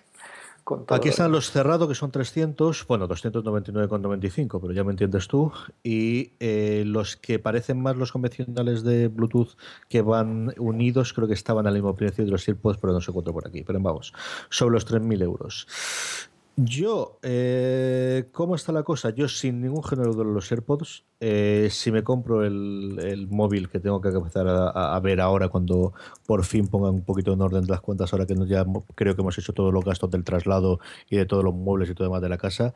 con todo. Aquí están los cerrados, que son 300, bueno, 299,95, pero ya me entiendes tú. Y eh, los que parecen más los convencionales de Bluetooth que van unidos, creo que estaban al mismo precio de los AirPods, pero no se encuentro por aquí. Pero vamos, sobre los 3.000 euros. Yo, eh, ¿cómo está la cosa? Yo sin ningún género de los AirPods, eh, si me compro el, móvil que tengo que empezar a, ver ahora cuando por fin pongan un poquito en orden las cuentas, ahora que ya creo que hemos hecho todos los gastos del traslado y de todos los muebles y todo demás de la casa,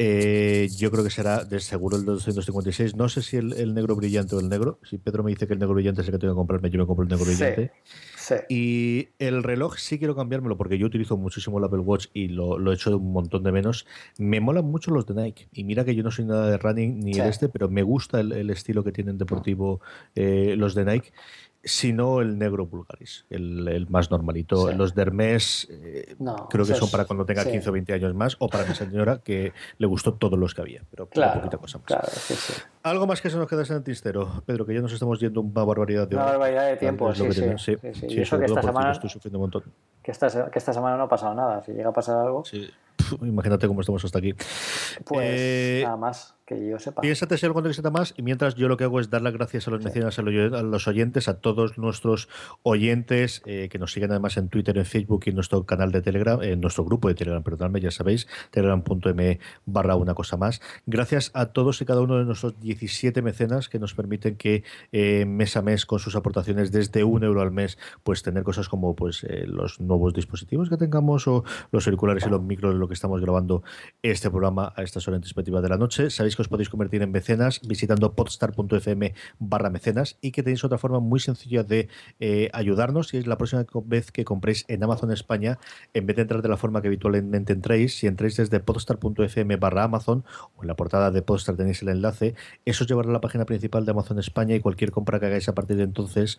eh, yo creo que será de seguro el 256. No sé si el, negro brillante o el negro. Si Pedro me dice que el negro brillante es el que tengo que comprarme, yo me compro el negro brillante. Y el reloj sí quiero cambiármelo porque yo utilizo muchísimo el Apple Watch y lo, lo he hecho un montón de menos. Me molan mucho los de Nike. Y mira que yo no soy nada de running ni de este, pero me gusta el, estilo que tienen deportivo eh, los de Nike sino el negro vulgaris, el, más normalito. Los dermes eh, creo que son para cuando tenga 15 o 20 años más, o para mi señora que le gustó todos los que había, pero claro, poquita cosa más. Algo más que se nos queda en el tistero, Pedro, que ya nos estamos yendo una barbaridad de Una barbaridad de tiempo, sí, sí, Y eso que esta semana... Estoy sufriendo un montón. Que esta, que esta semana no ha pasado nada. Si llega a pasar algo... Sí. imagínate cómo estamos hasta aquí. Pues eh, nada más que yo sepa. Piénsate si algo necesita más y mientras yo lo que hago es dar las gracias a los mecenas, a los oyentes, a todos nuestros oyentes eh, que nos siguen además en Twitter, en Facebook y en nuestro canal de Telegram, en nuestro grupo de Telegram, perdóname, ya sabéis, telegram.m barra una cosa más. Gracias a todos y cada uno de nuestros 17 mecenas que nos permiten que eh, mes a mes con sus aportaciones desde un euro al mes, pues tener cosas como pues eh, los nuevos dispositivos que tengamos o los auriculares y los micros de lo que estamos grabando este programa a estas horas respectivas de la noche. Sabéis que podéis convertir en mecenas visitando podstar.fm barra mecenas y que tenéis otra forma muy sencilla de eh, ayudarnos y es la próxima vez que compréis en Amazon España, en vez de entrar de la forma que habitualmente entréis, si entráis desde podstar.fm barra Amazon o en la portada de Podstar tenéis el enlace, eso os llevará a la página principal de Amazon España y cualquier compra que hagáis a partir de entonces,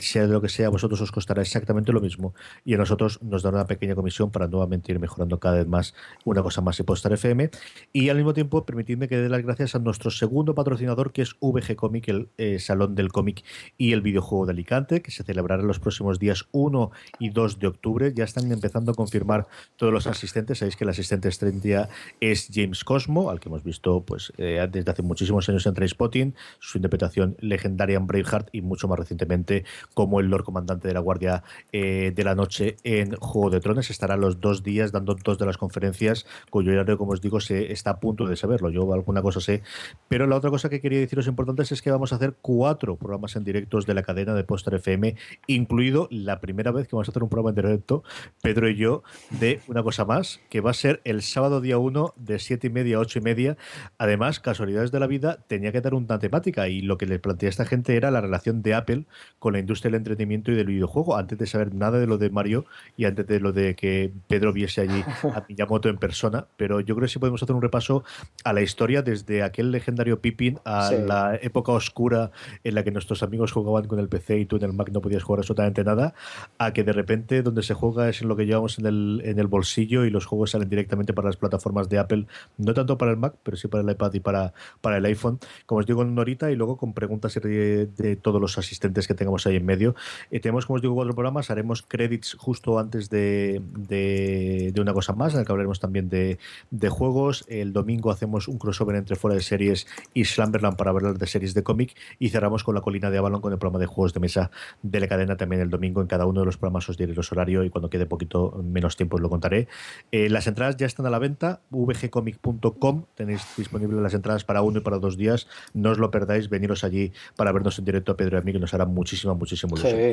sea de lo que sea, a vosotros os costará exactamente lo mismo y a nosotros nos dará una pequeña comisión para nuevamente ir mejorando cada vez más una cosa más y Podstar FM y al mismo tiempo permitidme que dé gracias a nuestro segundo patrocinador que es VG Comic, el eh, Salón del Cómic y el Videojuego de Alicante, que se celebrará los próximos días 1 y 2 de octubre. Ya están empezando a confirmar todos los asistentes. Sabéis que el asistente estrella es James Cosmo, al que hemos visto pues eh, desde hace muchísimos años en Trainspotting, su interpretación legendaria en Braveheart y mucho más recientemente como el Lord Comandante de la Guardia eh, de la Noche en Juego de Tronos. Estará los dos días dando dos de las conferencias, cuyo horario, como os digo, se está a punto de saberlo. Yo alguna cosa sé pero la otra cosa que quería deciros importante es que vamos a hacer cuatro programas en directos de la cadena de Poster FM, incluido la primera vez que vamos a hacer un programa en directo, Pedro y yo, de una cosa más, que va a ser el sábado día 1 de 7 y media a 8 y media. Además, casualidades de la vida, tenía que dar una temática y lo que le planteé a esta gente era la relación de Apple con la industria del entretenimiento y del videojuego, antes de saber nada de lo de Mario y antes de lo de que Pedro viese allí a Miyamoto en persona. Pero yo creo que sí podemos hacer un repaso a la historia desde aquel legendario Pippin a la época oscura en la que nuestros amigos jugaban con el PC y tú en el Mac no podías jugar absolutamente nada, a que de repente donde se juega es en lo que llevamos en el, en el bolsillo y los juegos salen directamente para las plataformas de Apple, no tanto para el Mac, pero sí para el iPad y para, para el iPhone. Como os digo, en una horita y luego con preguntas de, de todos los asistentes que tengamos ahí en medio. y tenemos, como os digo, cuatro programas, haremos credits justo antes de, de, una cosa más, en el que hablaremos también de, de juegos. El domingo hacemos un crossover entre Fuera de Series y Slumberland para hablar de series de cómic. Y cerramos con La Colina de Avalon con el programa de juegos de mesa de la cadena también el domingo. En cada uno de los programas os diré los horarios y cuando quede poquito menos tiempo os lo contaré. Eh, las entradas ya están a la venta, vgcomic.com. Tenéis disponibles las entradas para uno y para dos días. No os lo perdáis, veniros allí para vernos en directo a Pedro y a mí, que nos hará muchísima, muchísimo ilusión.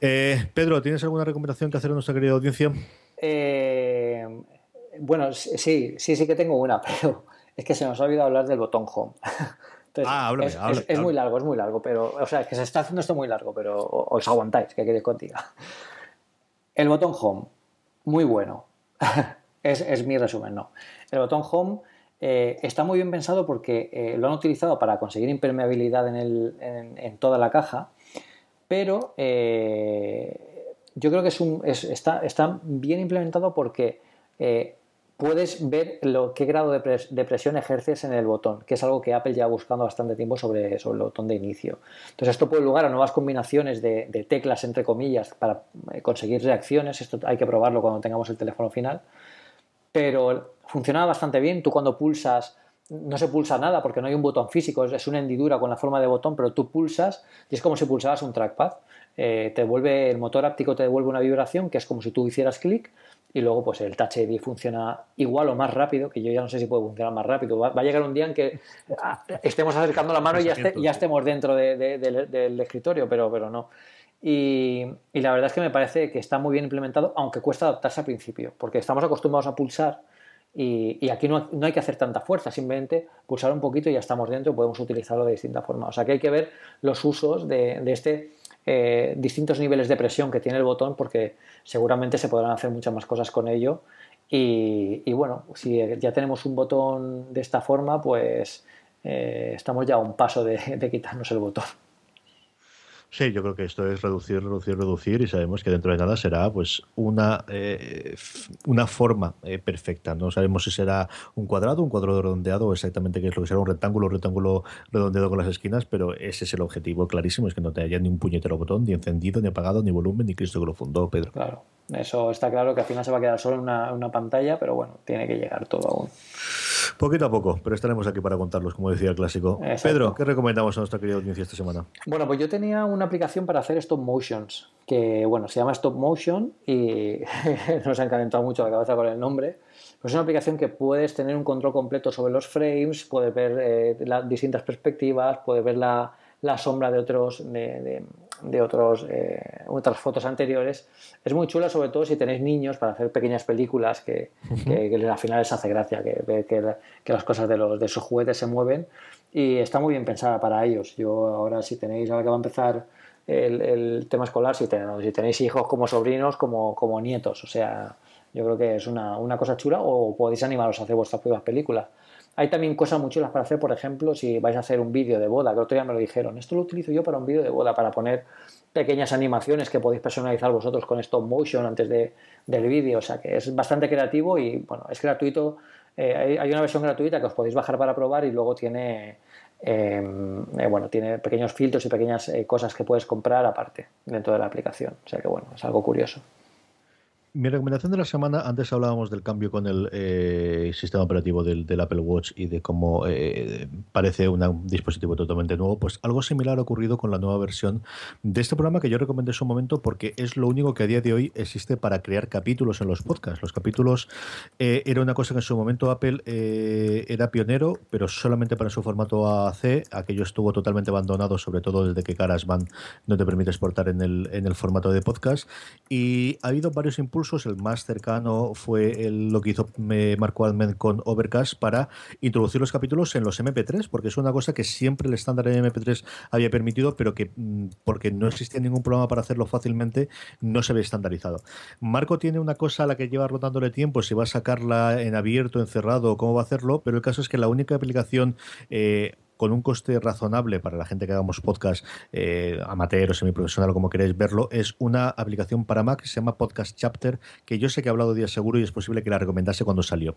Eh, Pedro, ¿tienes alguna recomendación que hacer a nuestra querida audiencia? Eh, bueno, sí, sí, sí que tengo una, pero es que se nos ha olvidado hablar del botón home. ah, háblame, es, es, muy largo, es muy largo, pero, o sea, es que se está haciendo esto muy largo, pero os aguantáis, que queréis contigo. El botón home, muy bueno. es, mi resumen, no. El botón home eh, está muy bien pensado porque lo han utilizado para conseguir impermeabilidad en, el, en toda la caja pero eh, yo creo que es un, está, está, bien implementado porque eh, puedes ver lo, qué grado de, presión ejerces en el botón, que es algo que Apple ya buscando bastante tiempo sobre, el botón de inicio. Entonces esto puede lugar a nuevas combinaciones de, teclas, entre comillas, para eh, conseguir reacciones. Esto hay que probarlo cuando tengamos el teléfono final. Pero funciona bastante bien. Tú cuando pulsas no se pulsa nada porque no hay un botón físico, es una hendidura con la forma de botón, pero tú pulsas y es como si pulsaras un trackpad. Eh, te devuelve, el motor áptico te devuelve una vibración que es como si tú hicieras clic y luego pues el Touch ID funciona igual o más rápido, que yo ya no sé si puede funcionar más rápido. Va, a llegar un día en que ah, estemos acercando la mano y ya, estemos dentro del escritorio, pero, pero no. Y, la verdad es que me parece que está muy bien implementado, aunque cuesta adaptarse al principio, porque estamos acostumbrados a pulsar y, aquí no, hay que hacer tanta fuerza, simplemente pulsar un poquito y ya estamos dentro podemos utilizarlo de distinta forma. O sea que hay que ver los usos de, este eh, distintos niveles de presión que tiene el botón porque seguramente se podrán hacer muchas más cosas con ello. Y, bueno, si ya tenemos un botón de esta forma, pues eh, estamos ya a un paso de quitarnos el botón. Sí, yo creo que esto es reducir, reducir, reducir y sabemos que dentro de nada será pues una, eh, una forma eh, perfecta. No sabemos si será un cuadrado, un cuadrado redondeado o exactamente qué es lo que será un rectángulo, un rectángulo redondeado con las esquinas, pero ese es el objetivo clarísimo, es que no te haya ni un puñetero botón, ni encendido, ni apagado, ni volumen, ni Cristo que lo fundó, Pedro. Claro, eso está claro que al final se va a quedar solo en una, una pantalla, pero bueno, tiene que llegar todo aún. Poquito a poco, pero estaremos aquí para contarlos, como decía el clásico. Pedro, ¿qué recomendamos a nuestra querida audiencia esta semana? Bueno, pues yo tenía una aplicación para hacer stop motions, que bueno, se llama Stop Motion y nos ha encantado mucho la cabeza con el nombre. Pues es una aplicación que puedes tener un control completo sobre los frames, puedes ver eh, las distintas perspectivas, puedes ver la, la sombra de otros, de, de, otros, eh, otras fotos anteriores. Es muy chula, sobre todo si tenéis niños para hacer pequeñas películas que, que, al final les hace gracia, que, que, que las cosas de, los, de esos juguetes se mueven y está muy bien pensada para ellos. Yo ahora si tenéis, ahora que va a empezar el, el tema escolar, si, si tenéis hijos como sobrinos, como, como nietos, o sea, yo creo que es una, una cosa chula o podéis animaros a hacer vuestras propias películas. Hay también cosas muy chulas para hacer, por ejemplo, si vais a hacer un vídeo de boda, que otro día me lo dijeron, esto lo utilizo yo para un vídeo de boda, para poner pequeñas animaciones que podéis personalizar vosotros con stop motion antes de, del vídeo, o sea que es bastante creativo y bueno, es gratuito, eh, hay, una versión gratuita que os podéis bajar para probar y luego tiene, em, eh, bueno, tiene pequeños filtros y pequeñas eh, cosas que puedes comprar aparte dentro de la aplicación, o sea que bueno, es algo curioso. Mi recomendación de la semana, antes hablábamos del cambio con el eh, sistema operativo del, Apple Watch y de cómo eh, parece un dispositivo totalmente nuevo, pues algo similar ha ocurrido con la nueva versión de este programa que yo recomendé en su momento porque es lo único que a día de hoy existe para crear capítulos en los podcasts. Los capítulos eh, era una cosa que en su momento Apple era pionero, pero solamente para su formato AAC. Aquello estuvo totalmente abandonado, sobre todo desde que GarageBand no te permite exportar en el, en el formato de podcast. Y ha habido varios impulsos el más cercano fue el, lo que hizo Marco Almen con Overcast para introducir los capítulos en los MP3, porque es una cosa que siempre el estándar de MP3 había permitido, pero que mm, porque no existía ningún programa para hacerlo fácilmente, no se había estandarizado. Marco tiene una cosa a la que lleva rotándole tiempo, si va a sacarla en abierto, encerrado, cómo va a hacerlo, pero el caso es que la única aplicación eh, con un coste razonable para la gente que hagamos podcast eh, amateur o semiprofesional como queréis verlo, es una aplicación para Mac que se llama Podcast Chapter, que yo sé que he hablado día seguro y es posible que la recomendase cuando salió.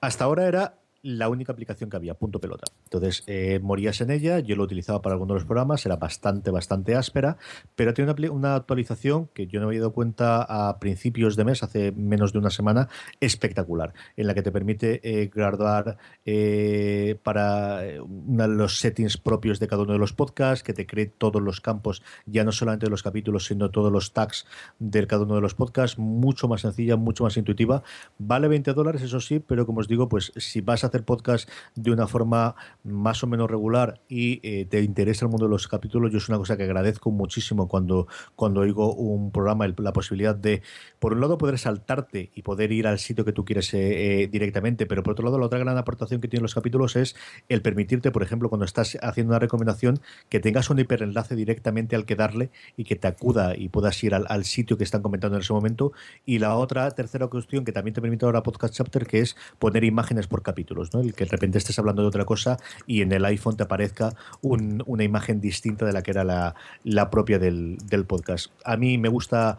Hasta ahora era la única aplicación que había, punto pelota. Entonces, eh, morías en ella, yo lo utilizaba para algunos de los programas, era bastante, bastante áspera, pero tiene una, actualización que yo no había dado cuenta a principios de mes, hace menos de una semana, espectacular, en la que te permite eh, graduar eh, para los settings propios de cada uno de los podcasts, que te cree todos los campos, ya no solamente de los capítulos, sino todos los tags de cada uno de los podcasts, mucho más sencilla, mucho más intuitiva. Vale 20 dólares, eso sí, pero como os digo, pues si vas a hacer podcast de una forma más o menos regular y eh, te interesa el mundo de los capítulos, yo es una cosa que agradezco muchísimo cuando, cuando oigo un programa, la posibilidad de, por un lado, poder saltarte y poder ir al sitio que tú quieres eh, eh, directamente, pero por otro lado, la otra gran aportación que tienen los capítulos es el permitirte, por ejemplo, cuando estás haciendo una recomendación, que tengas un hiperenlace directamente al que darle y que te acuda y puedas ir al, al sitio que están comentando en ese momento. Y la otra, tercera cuestión que también te permite ahora Podcast Chapter, que es poner imágenes por capítulos. El que de repente estés hablando de otra cosa y en el iPhone te aparezca una imagen distinta de la que era la, la propia del, del podcast. A mí me gusta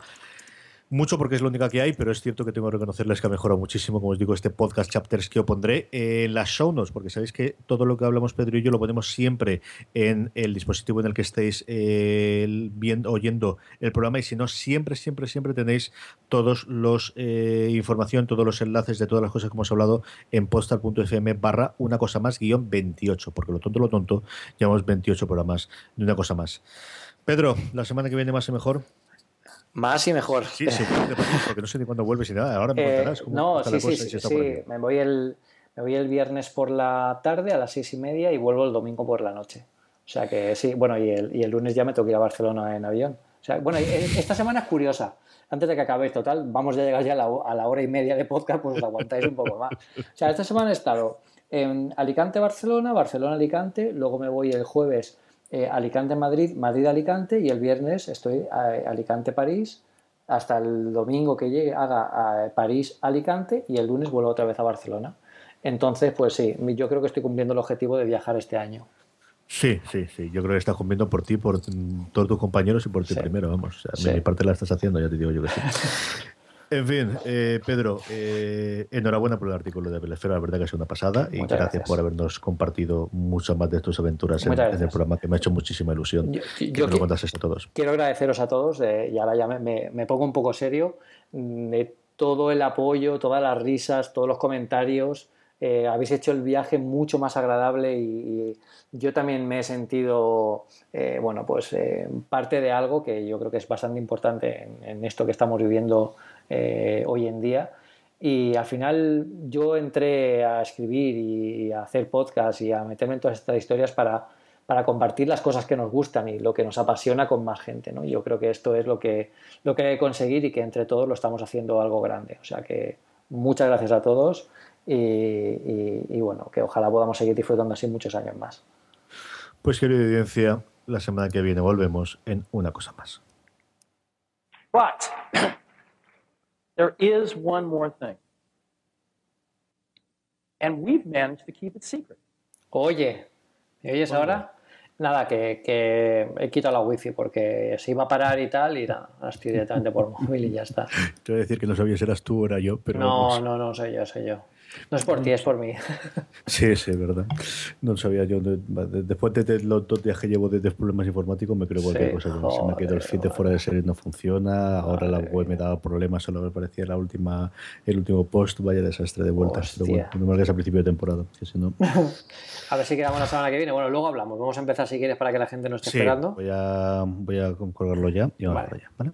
mucho porque es la única que hay, pero es cierto que tengo que reconocerles que ha mejorado muchísimo, como os digo, este podcast chapters que os pondré en las show notes, porque sabéis que todo lo que hablamos Pedro y yo lo ponemos siempre en el dispositivo en el que estéis eh, viendo, oyendo el programa y si no, siempre, siempre, siempre tenéis todos los eh, información, todos los enlaces de todas las cosas que hemos hablado en postal.fm barra una cosa más guion 28, porque lo tonto, lo tonto, llevamos 28 programas de una cosa más. Pedro, la semana que viene más y mejor. Más y mejor. Sí, sí, porque no sé ni cuándo vuelves y nada. Ahora me eh, contarás cómo No, sí, sí, sí, sí. Me voy, el, me voy el viernes por la tarde a las seis y media y vuelvo el domingo por la noche. O sea que sí, bueno, y el, y el lunes ya me tengo que ir a Barcelona en avión. O sea, bueno, esta semana es curiosa. Antes de que acabe total, vamos a llegar ya a la, a la hora y media de podcast, pues os aguantáis un poco más. O sea, esta semana he estado en Alicante-Barcelona, Barcelona-Alicante, luego me voy el jueves eh, Alicante-Madrid, Madrid-Alicante y el viernes estoy Alicante-París hasta el domingo que llegue haga a París-Alicante y el lunes vuelvo otra vez a Barcelona. Entonces, pues sí, yo creo que estoy cumpliendo el objetivo de viajar este año. Sí, sí, sí. Yo creo que estás cumpliendo por ti, por todos tus compañeros y por ti primero, vamos. Mi parte la estás haciendo, ya te digo yo que sí. En fin, eh, Pedro, eh, enhorabuena por el artículo de Belesfera, la verdad que es una pasada y gracias, por habernos compartido muchas más de tus aventuras en, el programa, que me ha hecho muchísima ilusión que lo contases a todos. Quiero agradeceros a todos, eh, y ahora ya me, pongo un poco serio, mm, de todo el apoyo, todas las risas, todos los comentarios. habéis hecho el viaje mucho más agradable y, yo también me he sentido, bueno, pues parte de algo que yo creo que es bastante importante en, en esto que estamos viviendo eh, hoy en día. Y al final yo entré a escribir y a hacer podcast y a meterme en todas estas historias para, para compartir las cosas que nos gustan y lo que nos apasiona con más gente. ¿no? Yo creo que esto es lo que, lo que hay que conseguir y que entre todos lo estamos haciendo algo grande. O sea que muchas gracias a todos y, y, bueno, que ojalá podamos seguir disfrutando así muchos años más. Pues querida audiencia, la semana que viene volvemos en una cosa más. There is one more thing. And we've managed to keep it secret. Oye, ¿me oyes ahora? Nada, que, que, he quitado la wifi porque se iba a parar y tal, y nada, estoy directamente por móvil y ya está. Te voy a decir que no sabía si eras tú o era yo, pero. No, no, no, soy yo, soy yo. No es por ti, es por mí. Sí, sí, verdad. No sabía yo. Después de los dos días que llevo de problemas informáticos, me creo cualquier cosa. se me quedó el feed de fuera de serie, no funciona. Ahora la web me daba problemas, solo me parecía la última, el último post. Vaya desastre de vuelta. Pero bueno, no me a principio de temporada. Que si no... a ver si quedamos la semana que viene. Bueno, luego hablamos. Vamos a empezar si quieres para que la gente no esté esperando. Voy a, voy a colgarlo ya y vamos para allá. ¿vale?